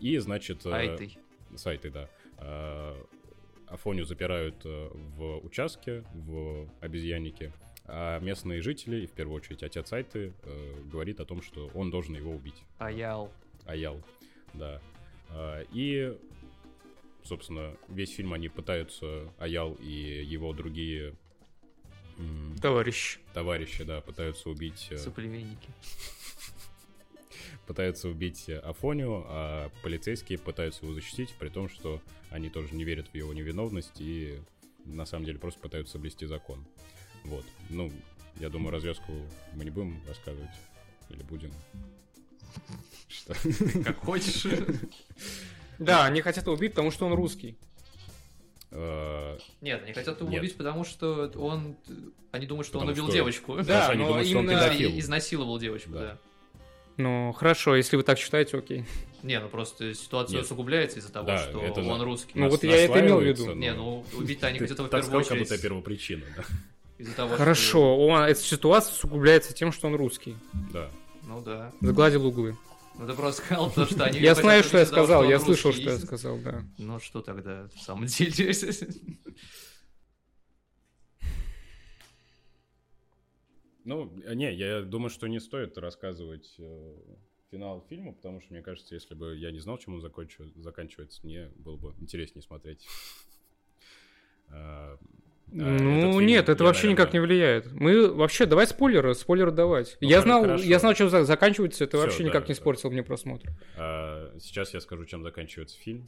И, значит... э, Айтой. с Айтой, да. Афоню запирают в участке, в обезьяннике, а местные жители, и в первую очередь отец Айты, говорит о том, что он должен его убить. Аял. Аял, да. И, собственно, весь фильм они пытаются, Аял и его другие Товарищ. товарищи, да, пытаются убить, э, Соплеменники. <laughs> пытаются убить э, Афонию, а полицейские пытаются его защитить, при том, что они тоже не верят в его невиновность и на самом деле просто пытаются соблюсти закон. Вот. Ну, я думаю, развязку мы не будем рассказывать. Или будем? <laughs> Что? Как хочешь. <laughs> Да, они хотят его убить, потому что он русский. Нет, они хотят его Нет. убить, потому что он... Они думают, что он Потому убил что- девочку. Что они но думают, что он именно- Да, педофил. и изнасиловал девочку, Да. да. Ну, хорошо, если вы так считаете, окей. Не, ну просто ситуация Нет. усугубляется из-за того, Да, что это он на- русский. Ну, нас- вот я это имел в виду. наслаивается, Не, но- ну убить-то они хотят в первую сказал, как очередь. будто первопричина, да. Из-за того, что- Хорошо, он, эта ситуация усугубляется тем, что он русский. Да. Ну да. Загладил углы. Ну ты просто сказал то, что они... Я знаю, что я сказал, я слышал, что я сказал, да. Ну что тогда, в самом деле? Ну, не, я думаю, что не стоит рассказывать э, финал фильма, потому что, мне кажется, если бы я не знал, чем он закончу- заканчивается, мне было бы интереснее смотреть. А, Ну, нет, это я, вообще никак не наверное, влияет. Мы вообще, давай спойлеры, спойлеры давать. Ну, я знал, хорошо. я знал, чем за- заканчивается, это Всё, вообще да, никак не да. испортил мне просмотр. а, Сейчас я скажу, чем заканчивается фильм,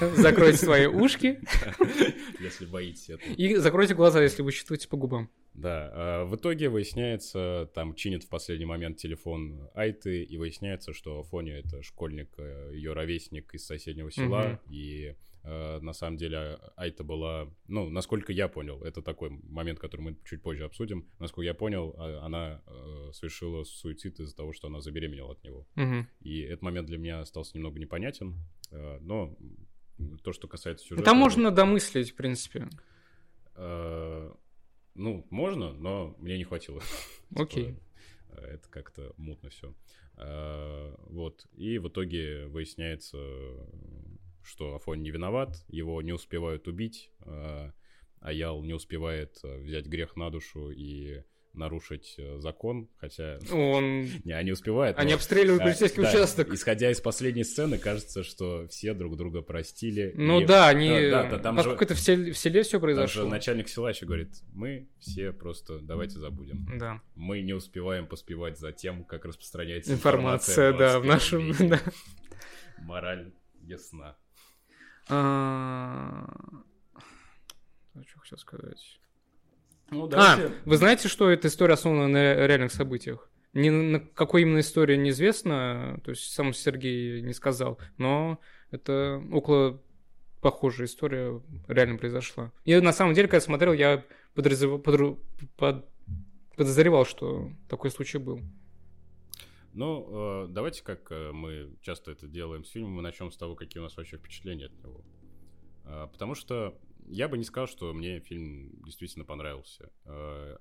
<laughs> Закройте свои ушки <laughs> если боитесь этого. и закройте глаза, если вы чувствуете по губам. Да, а, в итоге выясняется, там чинит в последний момент телефон Айты, и выясняется, что Фоня это школьник, э, ее ровесник из соседнего села, и на самом деле Айта была, ну, насколько я понял, это такой момент, который мы чуть позже обсудим, насколько я понял, а- она э, совершила суицид из-за того, что она забеременела от него. Мгм. И этот момент для меня остался немного непонятен, э, но то, что касается сюжета... Там можно домыслить, в принципе. Э, Ну, можно, но мне не хватило. Окей. Типа, э, Это как-то мутно все. Вот. И в итоге выясняется, что Афон не виноват, его не успевают убить, э, Аял не успевает э, взять грех на душу и нарушить э, закон, хотя Он... <laughs> не, они успевают. Они но, обстреливают а, полицейский да, участок. Исходя из последней сцены, кажется, что все друг друга простили. Ну и- да, они... Да, да, да, там Поскольку же- это в селе, в селе все там же произошло. начальник села еще говорит, мы все просто давайте забудем. Да. Мы не успеваем поспевать за тем, как распространяется Информация, да, в 21 нашем... да. Мораль ясна. А, Что хотел сказать? Ну, А, вы знаете, что эта история основана на реальных событиях? Не на какой именно истории неизвестно, то есть сам Сергей не сказал, но это около похожая история реально произошла. И на самом деле, когда смотрел, я подру- под- подозревал, что такой случай был. Ну, э, давайте, как э, мы часто это делаем с фильмом, мы начнем с того, какие у нас вообще впечатления от него. А, Потому что я бы не сказал, что мне фильм действительно понравился. Э,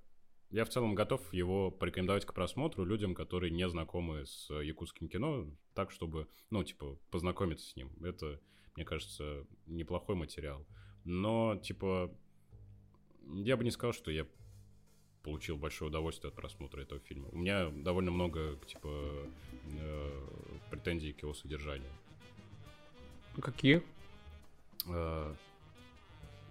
Я в целом готов его порекомендовать к просмотру людям, которые не знакомы с якутским кино, так, чтобы, ну, типа, познакомиться с ним. Это, мне кажется, неплохой материал. Но, типа, я бы не сказал, что я получил большое удовольствие от просмотра этого фильма. У меня довольно много, типа, э, претензий к его содержанию. Какие? Э,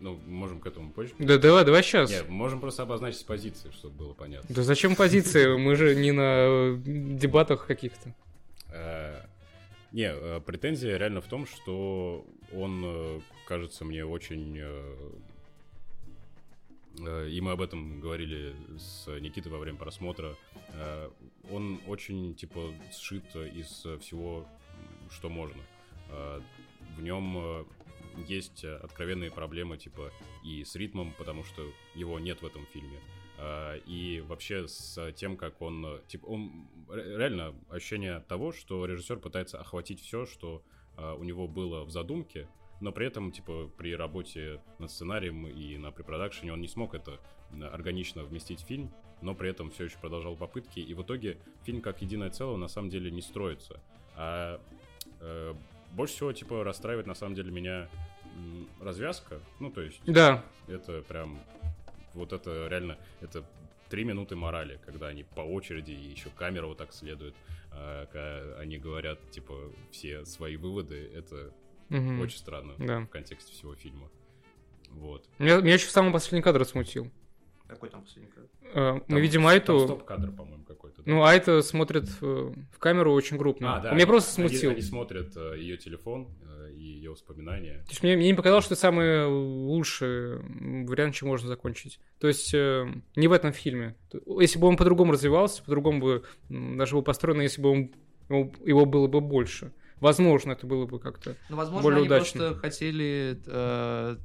ну, можем к этому позже. Да давай, давай сейчас. Не, можем просто обозначить позиции, чтобы было понятно. Да зачем позиции? Мы же не на дебатах каких-то. Э, Не, э, претензия реально в том, что он э, кажется мне очень... э, И мы об этом говорили с Никитой во время просмотра. э, Он очень, типа, сшит из всего, что можно. Э, В нем есть откровенные проблемы, типа, и с ритмом, потому что его нет в этом фильме. И вообще с тем, как он... Типа, он... ре- Реально ощущение того, что режиссер пытается охватить все, что у него было в задумке, но при этом, типа, при работе над сценарием и на препродакшене он не смог это органично вместить в фильм, но при этом все еще продолжал попытки, и в итоге фильм как единое целое на самом деле не строится. А э, больше всего, типа, расстраивает на самом деле меня м, развязка, ну, то есть... Да, Это прям... Вот это реально... Это три минуты морали, когда они по очереди, и еще камера вот так следует, а, когда они говорят, типа, все свои выводы. Это Мгм. очень странно Да. в контексте всего фильма. Вот. Меня, меня еще самый последний кадр смутил. Какой там последний кадр? Э, Мы Там- видим Там Айту. стоп-кадр, по-моему, какой-то. да? Ну, Айта смотрит э, в камеру очень крупно. А, да. Он меня просто Они- смутил. Они, смотрят ее телефон э, и ее воспоминания. То есть мне, мне не показалось, что это самый лучший вариант, чем можно закончить. То есть э, не в этом фильме. Если бы он по-другому развивался, по-другому бы даже был построен, если бы он, его, его было бы больше. Возможно, это было бы как-то... Ну, возможно, более они удачно. просто хотели э,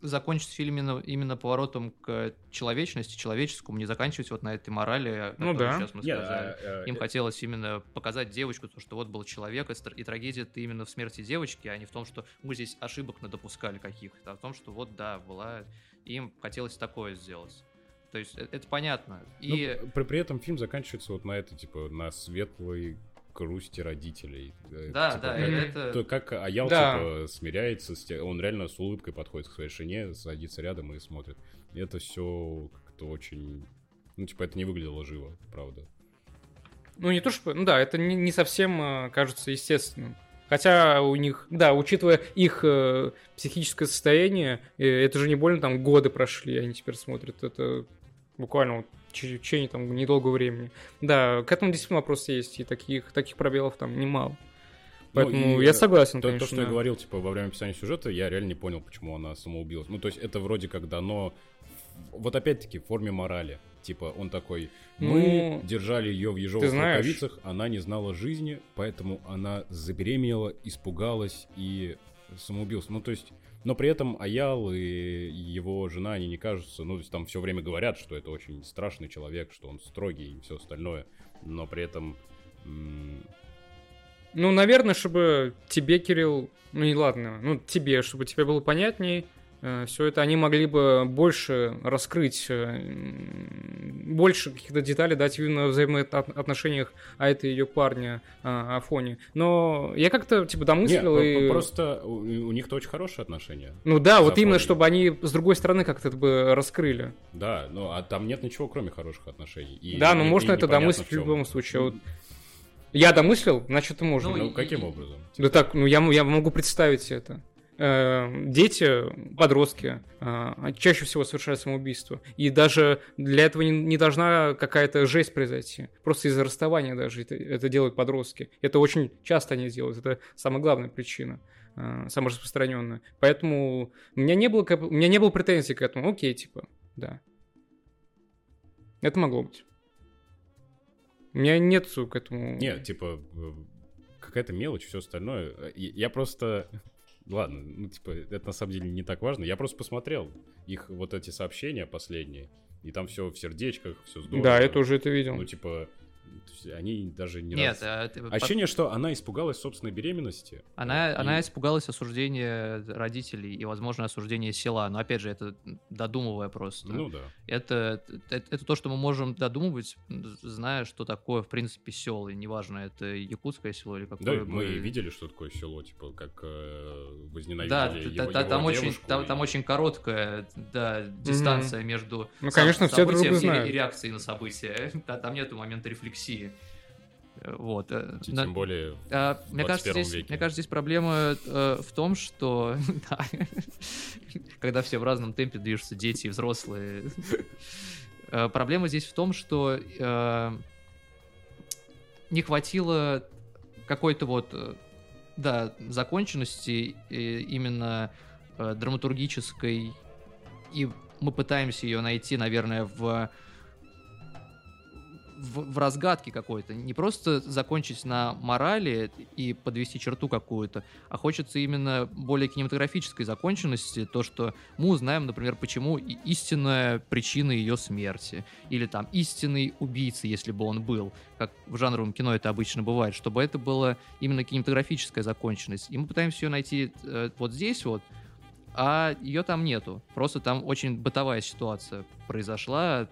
закончить фильм именно, именно поворотом к человечности, человеческому, не заканчивать вот на этой морали, Ну да. сейчас мы сказали. а, э, Им хотелось именно показать девочку, то, что вот был человек, и, трагедия это именно в смерти девочки, а не в том, что мы здесь ошибок надопускали каких-то, а в том, что вот да, была... Им хотелось такое сделать. То есть э- это понятно. ну, И при, при этом фильм заканчивается вот на это, типа, на светлой грусти родителей. Э, да, типа, да, как- это... То как Аял, Да. типа, смиряется, с те- он реально с улыбкой подходит к своей жене, садится рядом и смотрит. И это все как-то очень... Ну, типа, это не выглядело живо, правда. Ну, не то, что... Ну да, это не, не совсем э, кажется естественным. Хотя у них, да, учитывая их э, психическое состояние, э, это же не больно там годы прошли, они теперь смотрят. Это буквально вот в течение там недолгого времени. Да, к этому действительно вопросы есть, и таких, таких пробелов там немало. Поэтому Ну, я согласен, То, конечно. то, что я говорил, типа, во время описания сюжета, я реально не понял, почему она самоубилась. Ну, то есть, это вроде как дано... Вот опять-таки, в форме морали. Типа, он такой, мы Ну, держали ее в ежовых рукавицах, она не знала жизни, поэтому она забеременела, испугалась и самоубилась. Ну, то есть, но при этом Аял и его жена, они не кажутся, ну, то есть, там все время говорят, что это очень страшный человек, что он строгий и все остальное, но при этом... Ну, наверное, чтобы тебе, Кирилл, ну не ладно, ну тебе, чтобы тебе было понятнее, все это они могли бы больше раскрыть, больше каких-то деталей дать именно в взаимоотношениях а это ее парня а, Афони. Но я как-то типа домыслил Нет, и... просто у, них-то очень хорошие отношения. Ну да, вот Афони. именно, чтобы они с другой стороны как-то бы раскрыли. Да, ну а там нет ничего, кроме хороших отношений. И, да, ну и- можно и это домыслить в чем. любом случае. Вот Я домыслил, значит, можно. Ну, Ну, каким и- образом? Да так, ну я, я могу представить это. Э, Дети, подростки, э, чаще всего совершают самоубийство. И даже для этого не, должна какая-то жесть произойти. Просто из-за расставания даже это, это делают подростки. Это очень часто они делают. Это самая главная причина. э, Самая распространенная. Поэтому у меня не было, у меня не было претензий к этому. Окей, типа, да. Это могло быть. У меня нет к этому... Нет, типа, какая-то мелочь, все остальное. Я просто... Ладно, ну, типа, это на самом деле не так важно. Я просто посмотрел их вот эти сообщения последние, и там все в сердечках, все здорово. Да, я тоже это видел. Ну, типа, то есть они даже не Нет, раз- а ты- Ощущение, что она испугалась собственной беременности. Она, и- она испугалась осуждения родителей и, возможно, осуждения села. Но, опять же, это додумывая просто. Ну да. это, это, это то, что мы можем додумывать, зная, что такое, в принципе, село. И неважно, это якутское село или Да, какое мы бы- видели, что такое село, типа, как э, возненавидели Да, его, та- та- его там, очень, там, и- там очень короткая да, дистанция между Ну, конечно, все друг и- и реакцией на события. <laughs> Да, Там нету момента рефлексии. Э, Вот. э, Тем на- более... А, мне, кажется, 21 здесь, веке. мне кажется, здесь проблема э, в том, что <laughs> да, <laughs> когда все в разном темпе движутся, дети и взрослые. Э, Проблема здесь в том, что э, не хватило какой-то вот, да, законченности именно э, драматургической, и мы пытаемся ее найти, наверное, в в, в разгадке какой-то. Не просто закончить на морали и подвести черту какую-то, а хочется именно более кинематографической законченности. То, что мы узнаем, например, почему истинная причина ее смерти. Или там истинный убийца, если бы он был. Как в жанровом кино это обычно бывает. Чтобы это была именно кинематографическая законченность. И мы пытаемся ее найти э, вот здесь вот, а ее там нету. Просто там очень бытовая ситуация произошла.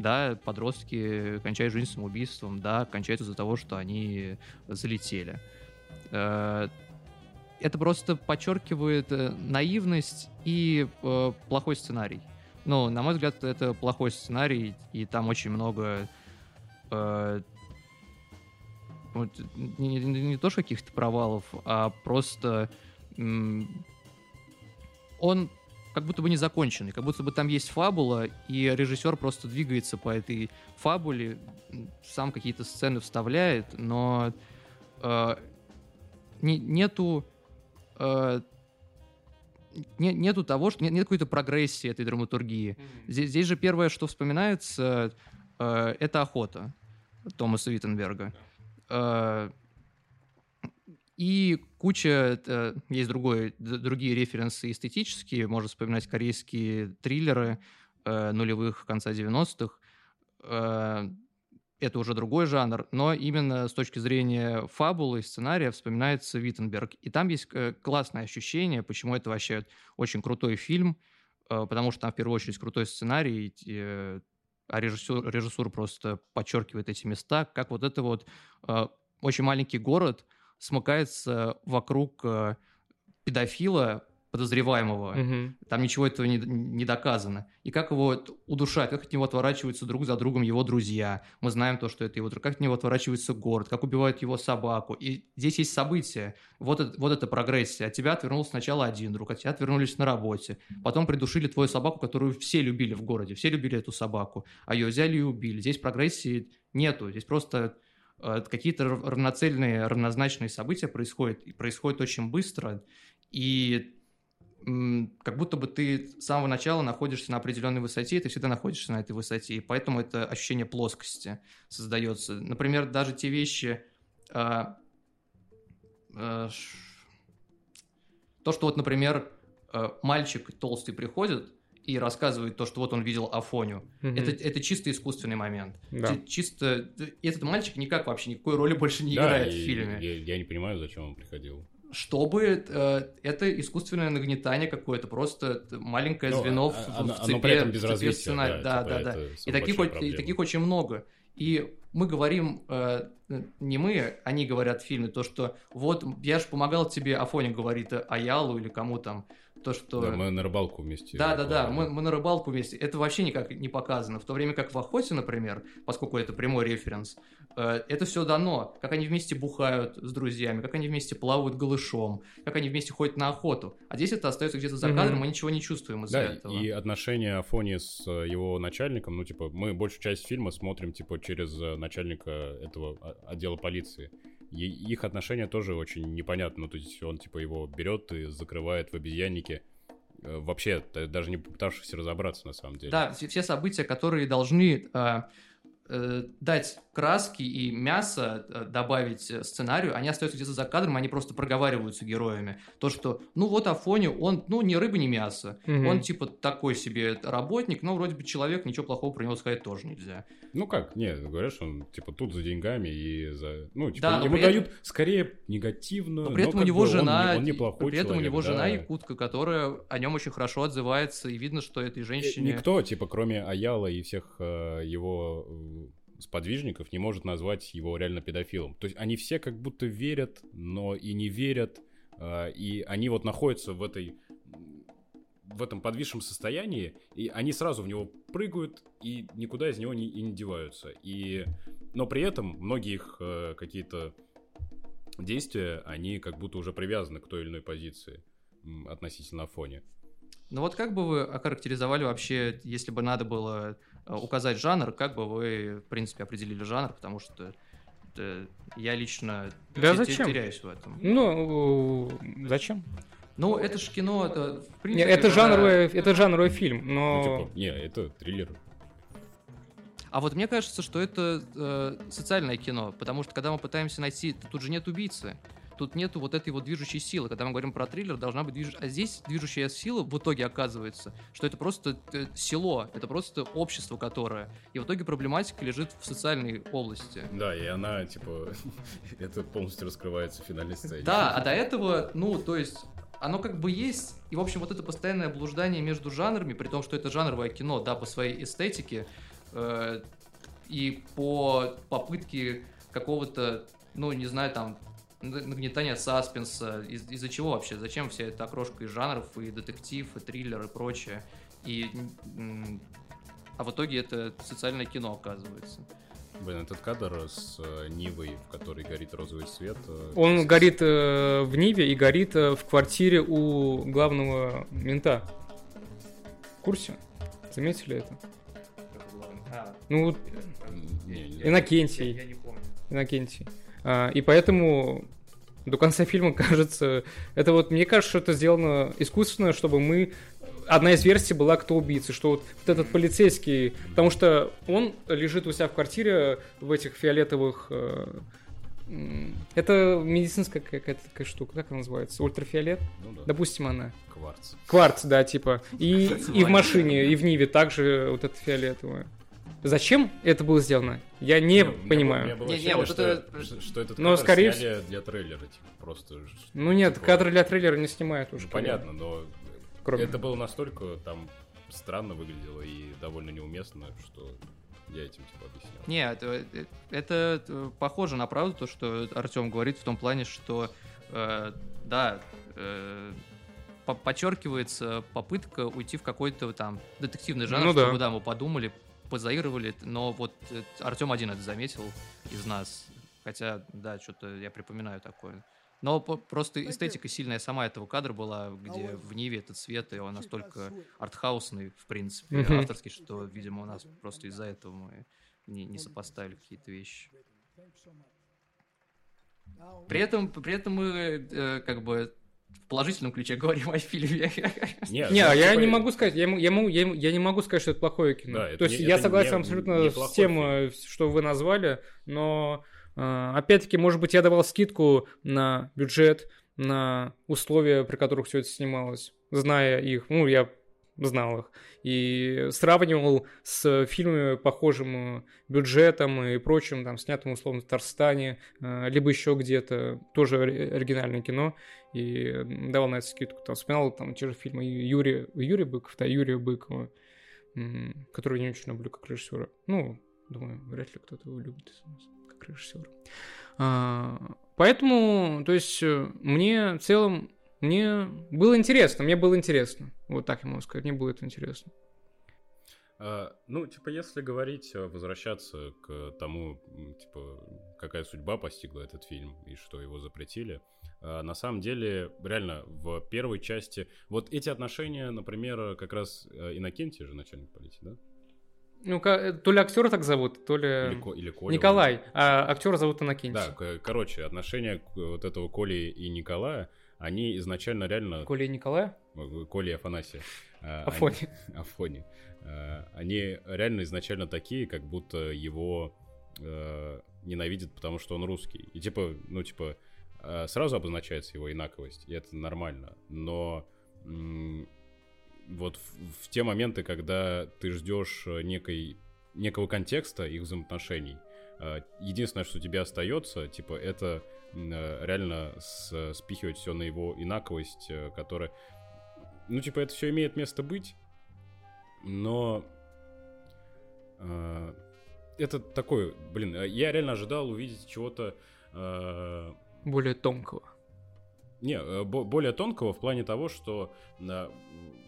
Да, подростки кончают жизнь самоубийством, да, кончают из-за того, что они залетели. Э, Это просто подчеркивает э, наивность и э, плохой сценарий. Ну, на мой взгляд, это плохой сценарий, и там очень много вот, не, не- не то что каких-то провалов, а просто он как будто бы не законченный, как будто бы там есть фабула, и режиссер просто двигается по этой фабуле, сам какие-то сцены вставляет, но э, не- нету э, не- нету того, что нет, нет какой-то прогрессии этой драматургии. Здесь, здесь же первое, что вспоминается, э, это охота Томаса Виттенберга. Э, и куча, э, есть другой, другие референсы эстетические, можно вспоминать корейские триллеры э, нулевых, конца 90-х. Э, это уже другой жанр, но именно с точки зрения фабулы и сценария вспоминается Виттенберг. И там есть классное ощущение, почему это вообще очень крутой фильм, потому что там в первую очередь крутой сценарий, а режиссер, режиссура просто подчеркивает эти места, как вот это вот очень маленький город смыкается вокруг э, педофила подозреваемого. Мгм. Там ничего этого не, не доказано. И как его удушать, как от него отворачиваются друг за другом его друзья. Мы знаем то, что это его друг. Как от него отворачивается город, как убивают его собаку. И здесь есть события. Вот, это, вот эта прогрессия. От тебя отвернулся сначала один друг, от тебя отвернулись на работе. Потом придушили твою собаку, которую все любили в городе. Все любили эту собаку. А ее взяли и убили. Здесь прогрессии нету. Здесь просто какие-то рав- равноцельные, равнозначные события происходят. И происходят очень быстро. И как будто бы ты с самого начала находишься на определенной высоте, и ты всегда находишься на этой высоте, и поэтому это ощущение плоскости создается. Например, даже те вещи, а, а, то, что вот, например, мальчик толстый приходит и рассказывает то, что вот он видел Афоню, Мгм. это, это чисто искусственный момент. Да. Чи- Чисто этот мальчик никак вообще никакой роли больше не Да, играет и в фильме. Я, я не понимаю, зачем он приходил. чтобы э, это искусственное нагнетание какое-то, просто маленькое Ну, звено а- в, а- в оно- цепи, оно при этом в без цепи развития, сценария. да, Да, типа, да, да. это И таких, и таких очень много. И мы говорим, э, не мы, они говорят в фильме, то, что вот я же помогал тебе, Афоня говорит э, Аялу или кому там, то, что... Да, мы на рыбалку вместе. Да, да, да, мы, мы на рыбалку вместе. Это вообще никак не показано. В то время как в охоте, например, поскольку это прямой референс, э, это все дано. Как они вместе бухают с друзьями, как они вместе плавают голышом, как они вместе ходят на охоту. А здесь это остается где-то за кадром, мы ничего не чувствуем из-за Да, этого. и отношения Афони с э, его начальником, ну, типа, мы большую часть фильма смотрим, типа, через э, начальника этого о- отдела полиции. Их отношения тоже очень непонятны. Ну, то есть он, типа, его берет и закрывает в обезьяннике. Э, Вообще, даже не попытавшись разобраться, на самом деле. Да, все события, которые должны э, э, дать краски и мясо, э, добавить э, сценарию, они остаются где-то за кадром, они просто проговариваются героями. То, что, ну вот Афоня, он, ну, ни рыба, ни мясо. Мгм. Он, типа, такой себе работник, но вроде бы человек, ничего плохого про него сказать тоже нельзя. Ну как, не, говорят, что он, типа, тут за деньгами и за... Ну, типа, Да, но ему при дают скорее негативно, Но при этом у как него бы он жена, не- он, неплохой при этом у человек, него жена да. якутка, которая о нем очень хорошо отзывается, и видно, что этой женщине... Никто, типа, кроме Аяла и всех э, его э, сподвижников, не может назвать его реально педофилом. То есть они все как будто верят, но и не верят, э, и они вот находятся в этой в этом подвисшем состоянии, и они сразу в него прыгают и никуда из него не, и не деваются. И, но при этом многие их э, какие-то действия, они как будто уже привязаны к той или иной позиции относительно фоне. Ну вот как бы вы охарактеризовали вообще, если бы надо было указать жанр, как бы вы, в принципе, определили жанр, потому что э, я лично Да зачем? теряюсь в этом. Ну, э, зачем? Ну, это ж кино, это, в принципе... это про- жанровый, это жанровый фильм, Ну, но... типа, не, это триллер. А вот мне кажется, что это э, социальное кино, потому что когда мы пытаемся найти, тут же нет убийцы, тут нету вот этой вот движущей силы. Когда мы говорим про триллер, должна быть движ... А здесь движущая сила в итоге оказывается, что это просто э, село, это просто общество, которое. И в итоге проблематика лежит в социальной области. Да, и она, типа, <laughs> это полностью раскрывается в финальной сцене. Да, а до этого, ну, то есть, оно как бы есть, и, в общем, вот это постоянное блуждание между жанрами, при том, что это жанровое кино, да, по своей эстетике, э, и по попытке какого-то, ну, не знаю, там, н- нагнетания саспенса, из- из-за чего вообще, зачем вся эта окрошка из жанров, и детектив, и триллер, и прочее, и... А в итоге это социальное кино, оказывается. Блин, этот кадр с э, Нивой, в которой горит розовый свет. э, Он с- горит э, в Ниве и горит э, в квартире у главного мента. В курсе? Заметили это? Ну, вот М, не, не. Иннокентий. не помню. Иннокентий. А, и поэтому до конца фильма <laughs> кажется... Это вот, мне кажется, что это сделано искусственно, чтобы мы... Одна из версий была, кто убийца, что вот, вот этот полицейский... Потому что он лежит у себя в квартире в этих фиолетовых... э, это медицинская какая-то такая штука, как она называется? Ультрафиолет? Ну да, Допустим, она. кварц. Кварц, да, типа. И, <laughs> и в машине, и в Ниве также вот это фиолетовое. Зачем это было сделано? Я не Ну, было- понимаю. было Не, не, вот что, это- что- что этот Но, кадр скорее сняли для трейлера, типа, просто... Ну нет, типа, кадры для трейлера не снимают ну, уже. Понятно, но Кроме... это было настолько там странно выглядело и довольно неуместно, что я этим типа объяснял. Нет, это похоже на правду, то, что Артем говорит в том плане, что э, да, э, по- подчеркивается попытка уйти в какой-то там детективный жанр, Ну да. чтобы да, мы подумали, позаигрывали, но вот Артем один это заметил из нас, хотя, да, что-то я припоминаю такое. Но просто эстетика сильная сама этого кадра была, где в Ниве этот цвет, и он настолько артхаусный, в принципе, авторский, что, видимо, у нас просто из-за этого мы не, не сопоставили какие-то вещи. При этом, при этом мы э, как бы в положительном ключе говорим о фильме. Нет, Не, ну, я типа, не могу сказать, я, я, я, я не могу сказать, что это плохое кино. Да, это То есть не- я согласен не- абсолютно неплохой с тем, э, что вы назвали, но э, опять-таки, может быть, я давал скидку на бюджет, на условия, при которых все это снималось, зная их. Ну, я знал их, и сравнивал с фильмами похожим бюджетом и прочим, там, снятым условно в Татарстане, либо еще где-то, тоже оригинальное кино, и давал на это скидку. Там вспоминал там те же фильмы Юрия, Юрия Быков, да, Юрия Быкова, которого я не очень люблю как режиссера. Ну, думаю, вряд ли кто-то его любит как режиссера. А, поэтому, то есть, мне в целом мне было интересно, мне было интересно. Вот так я могу сказать, мне было это интересно. А, ну, типа, если говорить, э, возвращаться к тому, типа, какая судьба постигла этот фильм и что его запретили, а, на самом деле, реально, в первой части... Вот эти отношения, например, как раз э, Иннокентий же начальник полиции, да? Ну, то ли актера так зовут, то ли... Или, или Коля. Николай, а актера зовут Иннокентий. Да, короче, отношения вот этого Коли и Николая, они изначально реально... Коля и Николая? Коля и Афанасия. Афони. Они, Афони. <laughs> А, они реально изначально такие, как будто его э, ненавидят, потому что он русский. И типа, ну типа, э, сразу обозначается его инаковость, и это нормально. Но вот в, в те моменты, когда ты ждешь некой, некого контекста их взаимоотношений, э, единственное, что тебе остается, типа, это Э, реально с, спихивать все на его инаковость, э, которая... Ну, типа, это все имеет место быть, но... Э, это такой, блин, э, я реально ожидал увидеть чего-то... Э, более тонкого. Не, более тонкого в плане того, что э,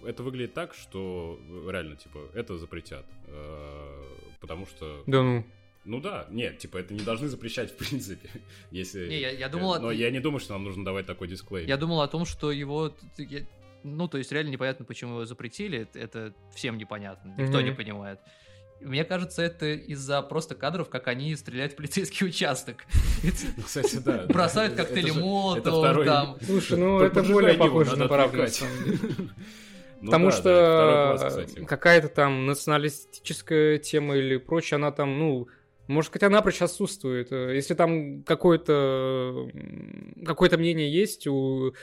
это выглядит так, что реально, типа, это запретят. Э, потому что... Да ну. Ну да, нет, типа это не должны запрещать в принципе, <laughs> если. Не, я, я думал. Но я не думаю, что нам нужно давать такой дисклей. Я думал о том, что его, ну то есть реально непонятно, почему его запретили, это всем непонятно, никто mm-hmm. не понимает. Мне кажется, это из-за просто кадров, как они стреляют в полицейский <laughs> участок. Ну, кстати, да. Бросают коктейли Молотов там. <laughs> Слушай, ну это более похоже на правду. Ну, Потому да, что да, какая-то там националистическая тема или прочее, она там, ну, может, хотя напрочь отсутствует. Э, если там какое-то какое мнение есть у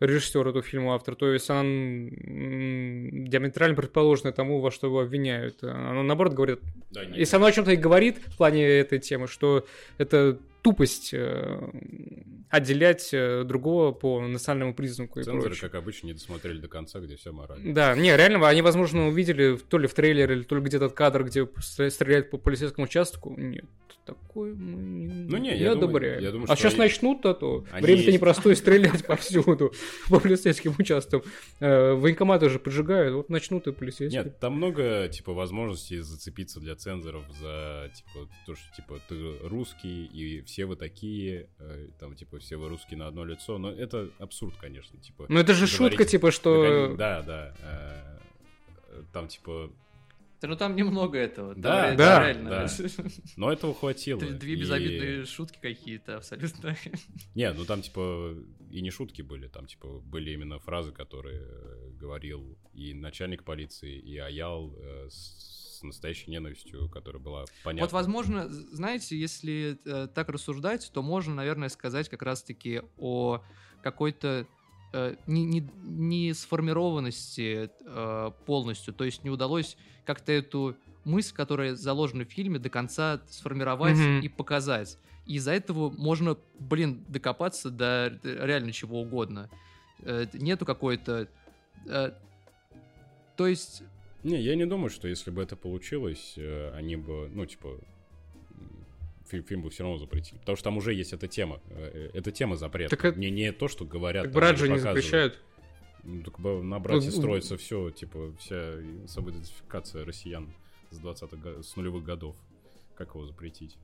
режиссера этого фильма, автор, то есть она диаметрально предположена тому, во что его обвиняют. Она наоборот говорит, да, если оно о чем-то и говорит в плане этой темы, что это тупость э, отделять э, другого по национальному признаку. Цензоры, как обычно, не досмотрели до конца, где все морально. Да, не, реально, они, возможно, увидели то ли в трейлере, или то ли где-то кадр, где стреляют по полицейскому участку. Нет, такой мы ну, не, я одобряем. Я думаю, а сейчас начнут-то, то время-то непростое <laughs> стрелять повсюду <laughs> по полицейским участкам. Э, военкоматы же поджигают, вот начнут и полицейские. Нет, там много, типа, возможностей зацепиться для цензоров за, типа, то, что, типа, ты русский, и все все вы такие, э, там, типа, все вы русские на одно лицо, но это абсурд, конечно, типа. Ну это же шутка, типа, что... Да, да, э, там, типа, ну там немного этого. Да, да, да. Но этого хватило. Две безобидные шутки какие-то абсолютно. Не, ну там типа и не шутки были, там типа были именно фразы, которые говорил и начальник полиции, и Аял с настоящей ненавистью, которая была понятна. Вот, возможно, знаете, если э, так рассуждать, то можно, наверное, сказать как раз-таки о какой-то э, не, не, не сформированности э, полностью, то есть не удалось как-то эту мысль, которая заложена в фильме, до конца сформировать mm-hmm. и показать. И из-за этого можно, блин, докопаться до реально чего угодно. Э, нету какой-то... Э, то есть не, я не думаю, что если бы это получилось, э, они бы, ну, типа, фильм, фильм бы все равно запретили. Потому что там уже есть эта тема. Э, э, эта тема запрета. Так не, не то, что говорят. Так брать же не запрещают. Ну, так на брате ну, строится все, типа, вся самоидентификация россиян с 20-х, с нулевых годов. Как его запретить?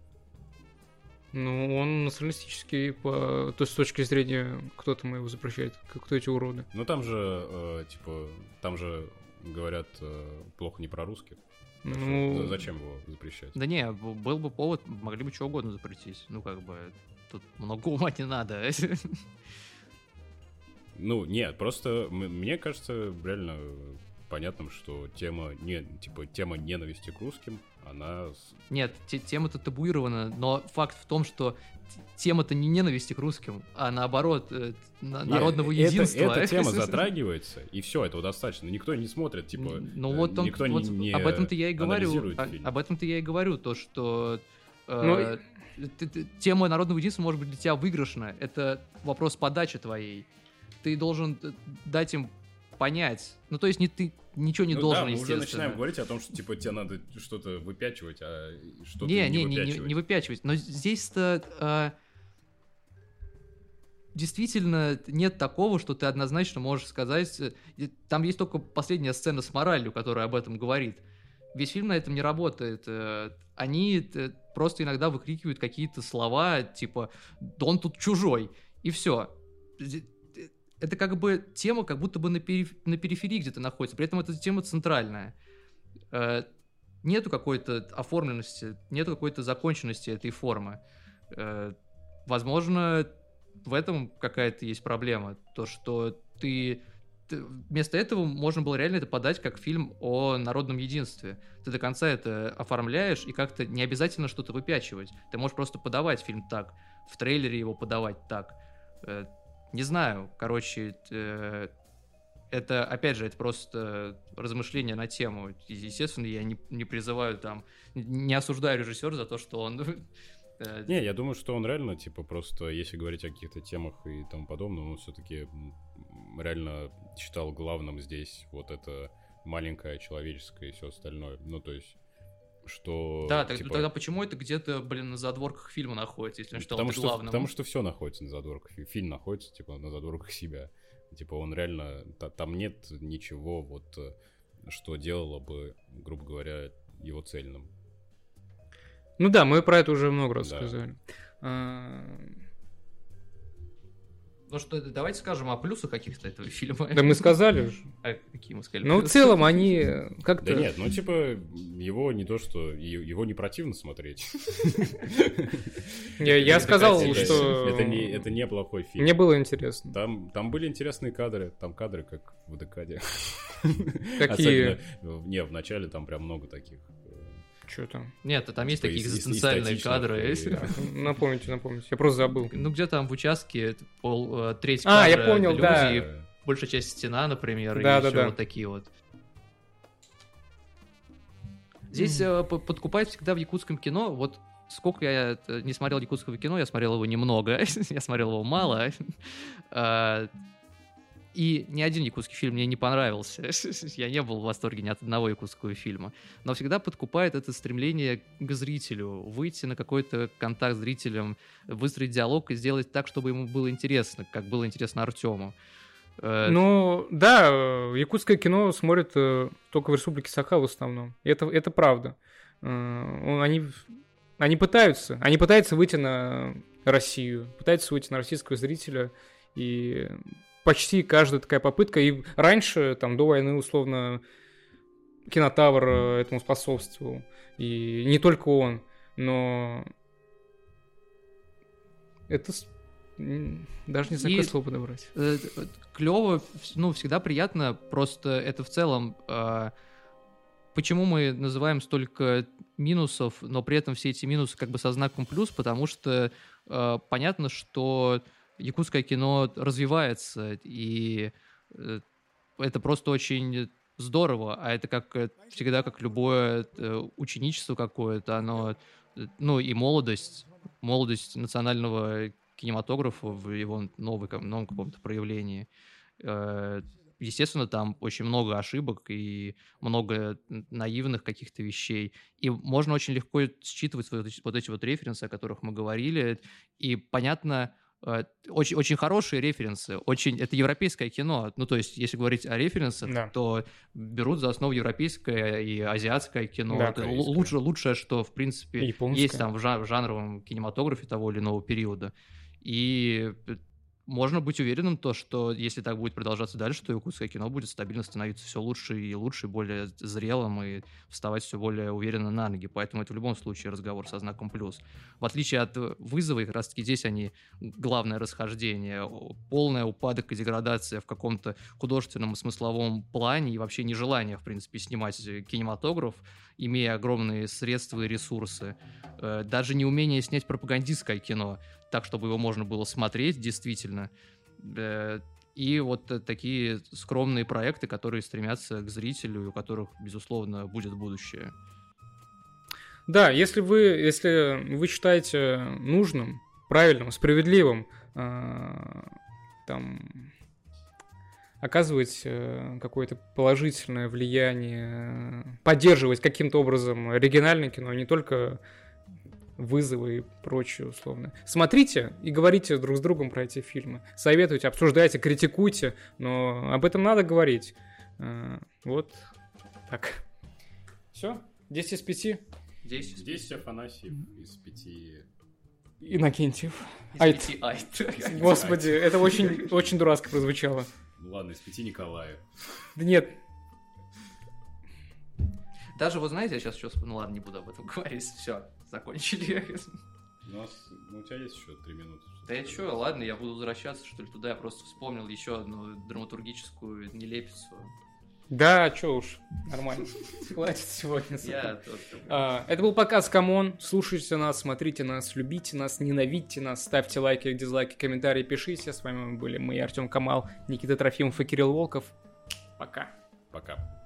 Ну, он националистический, по... то есть с точки зрения, кто там его запрещает, кто эти уроды. Ну, там же, э, типа, там же говорят э, плохо не про русских. Ну... Зачем его запрещать? Да не, был бы повод, могли бы что угодно запретить. Ну, как бы, тут много ума не надо. <laughs> Ну, нет, просто мне кажется, реально понятным, что тема, не, типа, тема ненависти к русским, она... Нет, тема-то табуирована, но факт в том, что тема-то не ненависти к русским, а наоборот, э, народного Нет, единства. Эта, эта тема <laughs> затрагивается, и все, этого достаточно. Никто не смотрит, типа, ну, вот он, никто вот не Об этом-то я и говорю. О, об этом-то я и говорю, то, что... Э, ну, тема народного единства может быть для тебя выигрышна. Это вопрос подачи твоей. Ты должен дать им понять. Ну, то есть не, ты ничего не ну, должен, да, мы уже начинаем говорить о том, что, типа, тебе надо что-то выпячивать, а что-то не, не, не, выпячивать. Не, не, выпячивать. Но здесь-то... Э, действительно нет такого, что ты однозначно можешь сказать... Э, там есть только последняя сцена с моралью, которая об этом говорит. Весь фильм на этом не работает. Э, они э, просто иногда выкрикивают какие-то слова, типа «Да он тут чужой», и все это как бы тема как будто бы на, периф... на периферии где-то находится, при этом эта тема центральная. Э, нету какой-то оформленности, нету какой-то законченности этой формы. Э, возможно, в этом какая-то есть проблема. То, что ты, ты... Вместо этого можно было реально это подать как фильм о народном единстве. Ты до конца это оформляешь, и как-то не обязательно что-то выпячивать. Ты можешь просто подавать фильм так, в трейлере его подавать так. Не знаю, короче, э, это, опять же, это просто размышление на тему. Естественно, я не, не призываю там, не осуждаю режиссера за то, что он... Э, не, я думаю, что он реально, типа, просто, если говорить о каких-то темах и тому подобном, он все-таки реально считал главным здесь вот это маленькое человеческое и все остальное. Ну, то есть что... Да, типа... тогда почему это где-то, блин, на задворках фильма находится, если он считал потому это что, главным? Потому что все находится на задворках. Фильм находится, типа, на задворках себя. Типа, он реально... Там нет ничего, вот, что делало бы, грубо говоря, его цельным. Ну да, мы про это уже много раз да. сказали. Ну что, давайте скажем о плюсах каких-то этого фильма. Да мы сказали уже. <laughs> А какие мы сказали? Ну, в целом, они как-то... Да нет, ну, типа, его не то, что... Его не противно смотреть. Я сказал, что... Это не это не плохой фильм. Мне было интересно. Там там были интересные кадры. Там кадры, как в Декаде. Какие? Не, в начале там прям много таких что там? Нет, там есть типа такие экзистенциальные кадры. <laughs> Напомните, напомните. Я просто забыл. Ну, где там в участке пол, э, треть а, я понял, да. большая часть стена, например, да, и да, да. вот такие вот. Здесь mm. подкупает всегда в якутском кино, вот сколько я не смотрел якутского кино, я смотрел его немного, <laughs> я смотрел его мало, <laughs> а, и ни один якутский фильм мне не понравился. <laughs> Я не был в восторге ни от одного якутского фильма. Но всегда подкупает это стремление к зрителю. Выйти на какой-то контакт с зрителем, выстроить диалог и сделать так, чтобы ему было интересно, как было интересно Артему. Э, ну, да, якутское кино смотрят э, только в Республике Саха в основном. Это, это правда. Э, они, они пытаются. Они пытаются выйти на Россию, пытаются выйти на российского зрителя. И почти каждая такая попытка. И раньше, там, до войны, условно, кинотавр э, этому способствовал. И не только он, но это даже не знаю, какое слово подобрать. Э, Клево, ну, всегда приятно, просто это в целом... Э, почему мы называем столько минусов, но при этом все эти минусы как бы со знаком плюс, потому что э, понятно, что якутское кино развивается, и э, это просто очень здорово, а это как э, всегда, как любое э, ученичество какое-то, оно, ну и молодость, молодость национального кинематографа в его новой, новом каком-то проявлении. Естественно, там очень много ошибок и много наивных каких-то вещей. И можно очень легко считывать вот эти, вот референсы, о которых мы говорили. И понятно, очень, очень хорошие референсы, очень, это европейское кино, ну, то есть, если говорить о референсах, да. то берут за основу европейское и азиатское кино, да, это лучше, лучшее, что, в принципе, Японское. есть там в, жан, в жанровом кинематографе того или иного периода, и можно быть уверенным, то, что если так будет продолжаться дальше, то якутское кино будет стабильно становиться все лучше и лучше, более зрелым и вставать все более уверенно на ноги. Поэтому это в любом случае разговор со знаком плюс. В отличие от вызова, как раз таки здесь они главное расхождение, полная упадок и деградация в каком-то художественном и смысловом плане и вообще нежелание, в принципе, снимать кинематограф, имея огромные средства и ресурсы. Э, даже неумение снять пропагандистское кино так, чтобы его можно было смотреть действительно. Э, и вот такие скромные проекты, которые стремятся к зрителю, у которых, безусловно, будет будущее. Да, если вы, если вы считаете нужным, правильным, справедливым э, там, оказывать э, какое-то положительное влияние, поддерживать каким-то образом оригинальное кино, не только вызовы и прочее условно. Смотрите и говорите друг с другом про эти фильмы. Советуйте, обсуждайте, критикуйте, но об этом надо говорить. Э, вот так. Все? 10 из 5? 10. 10 Афанасьев из 5 Иннокентьев. Из Айт. пяти Айт. Господи, это очень, <laughs> очень дурацко прозвучало. Ну ладно, из пяти Николая. Да нет. Даже, вы знаете, я сейчас еще... Ну ладно, не буду об этом <laughs> говорить. Все закончили. У нас, ну, у тебя есть еще три минуты. Да я что, ладно, я буду возвращаться, что ли, туда. Я просто вспомнил еще одну драматургическую нелепицу. Да, что уж, нормально. <laughs> Хватит сегодня. А, это был показ Камон. Слушайте нас, смотрите нас, любите нас, ненавидьте нас, ставьте лайки, дизлайки, комментарии, пишите. С вами были мы, Артем Камал, Никита Трофимов и Кирилл Волков. Пока. Пока.